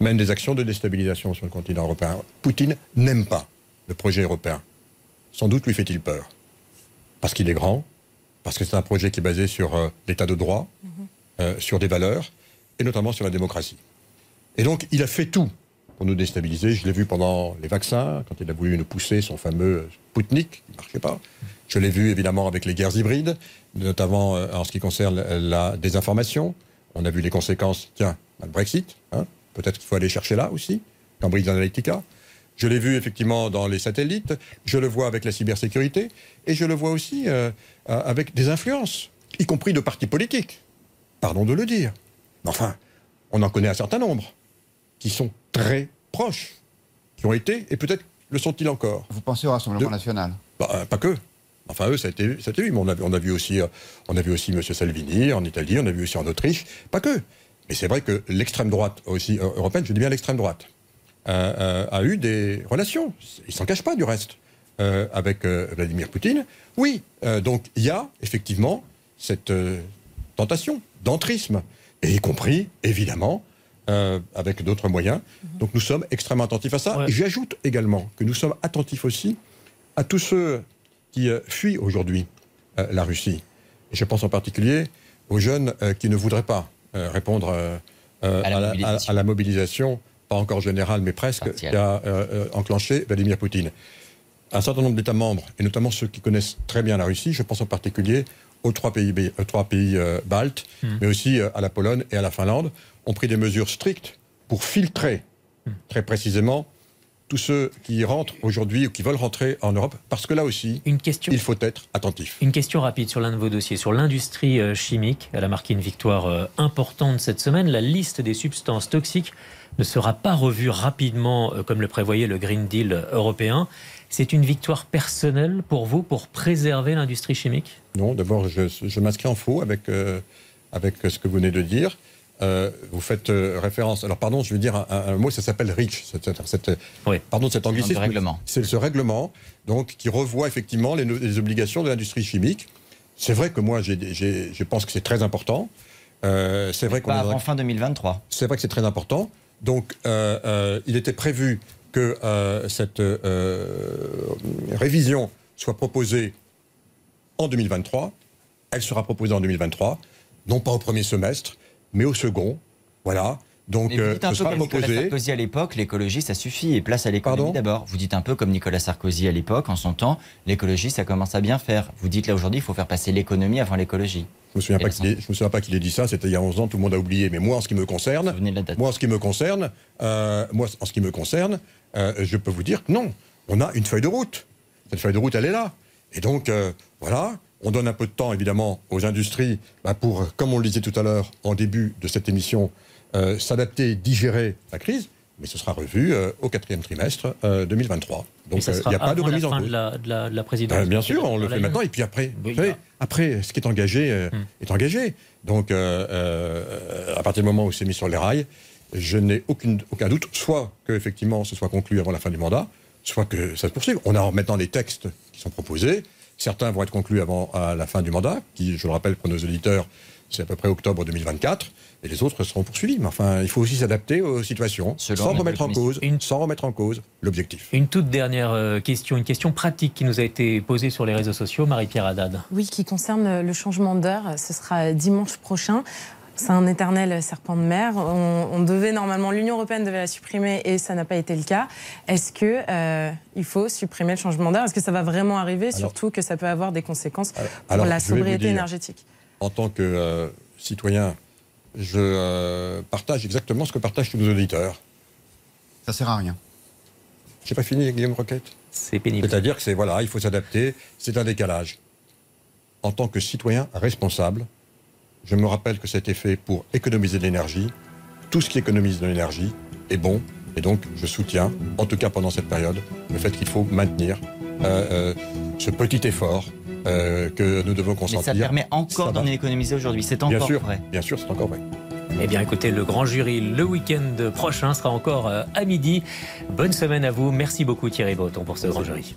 mène des actions de déstabilisation sur le continent européen. Poutine n'aime pas le projet européen. Sans doute lui fait-il peur. Parce qu'il est grand, parce que c'est un projet qui est basé sur l'état de droit, mhm. sur des valeurs, et notamment sur la démocratie. Et donc, il a fait tout pour nous déstabiliser. Je l'ai vu pendant les vaccins, quand il a voulu nous pousser son fameux Poutnik, qui ne marchait pas. Je l'ai vu évidemment avec les guerres hybrides, notamment euh, en ce qui concerne la désinformation. On a vu les conséquences, tiens, le Brexit, hein. peut-être qu'il faut aller chercher là aussi, Cambridge Analytica. Je l'ai vu effectivement dans les satellites, je le vois avec la cybersécurité, et je le vois aussi euh, euh, avec des influences, y compris de partis politiques. Pardon de le dire. Mais enfin, on en connaît un certain nombre qui sont très proches, qui ont été, et peut-être le sont-ils encore.
Vous pensez au Rassemblement national?
Bah, euh, Pas que. Enfin, eux, ça a été, ça a été mais on a, on a, vu aussi, euh, on a vu aussi M. Salvini en Italie, on a vu aussi en Autriche. Pas que. Mais c'est vrai que l'extrême droite aussi euh, européenne, je dis bien l'extrême droite, a eu des relations. Il s'en cache pas du reste avec Vladimir Poutine. Oui. donc il y a effectivement cette tentation d'entrisme, et y compris évidemment euh, avec d'autres moyens. Donc nous sommes extrêmement attentifs à ça. J'ajoute également que nous sommes attentifs aussi à tous ceux qui euh, fuient aujourd'hui euh, la Russie. Et je pense en particulier aux jeunes qui ne voudraient pas répondre à la, mobilisation, pas encore générale, mais presque, qui a enclenché Vladimir Poutine. Un certain nombre d'États membres, et notamment ceux qui connaissent très bien la Russie, je pense en particulier aux trois pays, trois pays baltes, hmm. mais aussi à la Pologne et à la Finlande, ont pris des mesures strictes pour filtrer très précisément tous ceux qui rentrent aujourd'hui ou qui veulent rentrer en Europe, parce que là aussi, une question, il faut être attentif.
Une question rapide sur l'un de vos dossiers, sur l'industrie euh, chimique. Elle a marqué une victoire euh, importante cette semaine. La liste des substances toxiques ne sera pas revue rapidement, euh, comme le prévoyait le Green Deal européen. C'est une victoire personnelle pour vous pour préserver l'industrie chimique?
Non, d'abord, je, m'inscris en faux avec, avec ce que vous venez de dire. Euh, vous faites euh, référence. Alors, pardon, je veux dire un, mot, ça s'appelle REACH. Cette, oui. Pardon, cet anglicisme. C'est ce règlement, donc, qui revoit effectivement les, obligations de l'industrie chimique. C'est vrai que moi, je pense que c'est très important. Euh, c'est vrai qu'on
Pas avant fin 2023.
c'est vrai que c'est très important. Donc, euh, euh, il était prévu que euh, cette euh, révision soit proposée en 2023. Elle sera proposée en 2023, non pas au premier semestre, mais au second. Voilà. Donc,
Mais vous
euh,
dites un
ce
peu comme Nicolas
proposé.
Sarkozy à l'époque, l'écologie, ça suffit, et place à l'économie d'abord. Vous dites un peu comme Nicolas Sarkozy à l'époque, en son temps, l'écologie, ça commence à bien faire. Vous dites là aujourd'hui, il faut faire passer l'économie avant l'écologie.
Je me souviens
Et
pas
la
qu'il ait- je me souviens pas qu'il ait dit ça. C'était il y a 11 ans. Tout le monde a oublié. Mais moi, en ce qui me concerne. Moi, en ce qui me concerne, euh, moi, en ce qui me concerne, euh, je peux vous dire que non. On a une feuille de route. Cette feuille de route, elle est là. Et donc, euh, voilà, on donne un peu de temps, évidemment, aux industries bah, pour, comme on le disait tout à l'heure en début de cette émission, euh, s'adapter, digérer la crise. Mais ce sera revu au quatrième trimestre euh, 2023.
Et
Donc, il n'y a pas de remise en cause.
de la, de la- de la présidence.
Euh, bien sûr, on le fait maintenant. Et puis après,
Oui,
après ce qui est engagé
Hmm.
est engagé. Donc, à partir du moment où c'est mis sur les rails, je n'ai aucun doute, soit que effectivement ce soit conclu avant la fin du mandat, soit que ça se poursuive. On a maintenant des textes qui sont proposés. Certains vont être conclus avant à la fin du mandat, qui, je le rappelle pour nos auditeurs, c'est à peu près octobre 2024, et les autres seront poursuivis. Mais enfin, il faut aussi s'adapter aux situations,
Selon
sans
la
remettre en
commission.
cause,
Une-
sans remettre en cause l'objectif.
Une toute dernière euh, question, une question pratique qui nous a été posée sur les réseaux sociaux, Marie-Pierre Haddad.
Oui, qui concerne le changement d'heure. Ce sera dimanche prochain. C'est un éternel serpent de mer. On, on devait normalement, l'Union européenne devait la supprimer et ça n'a pas été le cas. Est-ce que euh, il faut supprimer le changement d'heure? Est-ce que ça va vraiment arriver? Surtout que ça peut avoir des conséquences pour
alors,
la sobriété
dire,
énergétique.
en tant que euh, citoyen, je euh, partage exactement ce que partagent tous nos auditeurs.
Ça sert à rien.
J'ai pas fini, Guillaume Roquette
C'est pénible.
C'est-à-dire que c'est voilà, il faut s'adapter, c'est un décalage. En tant que citoyen responsable, je me rappelle que c'était fait pour économiser de l'énergie. Tout ce qui économise de l'énergie est bon, et donc je soutiens, en tout cas pendant cette période, le fait qu'il faut maintenir euh, euh, ce petit effort euh, que nous devons
Mais
consentir.
ça permet encore d'en économiser aujourd'hui. C'est
Bien
encore
sûr,
vrai.
bien sûr, c'est encore vrai.
Eh bien, écoutez, le grand jury, le week-end prochain sera encore à midi. Bonne semaine à vous. Merci beaucoup, Thierry Breton, pour ce grand jury.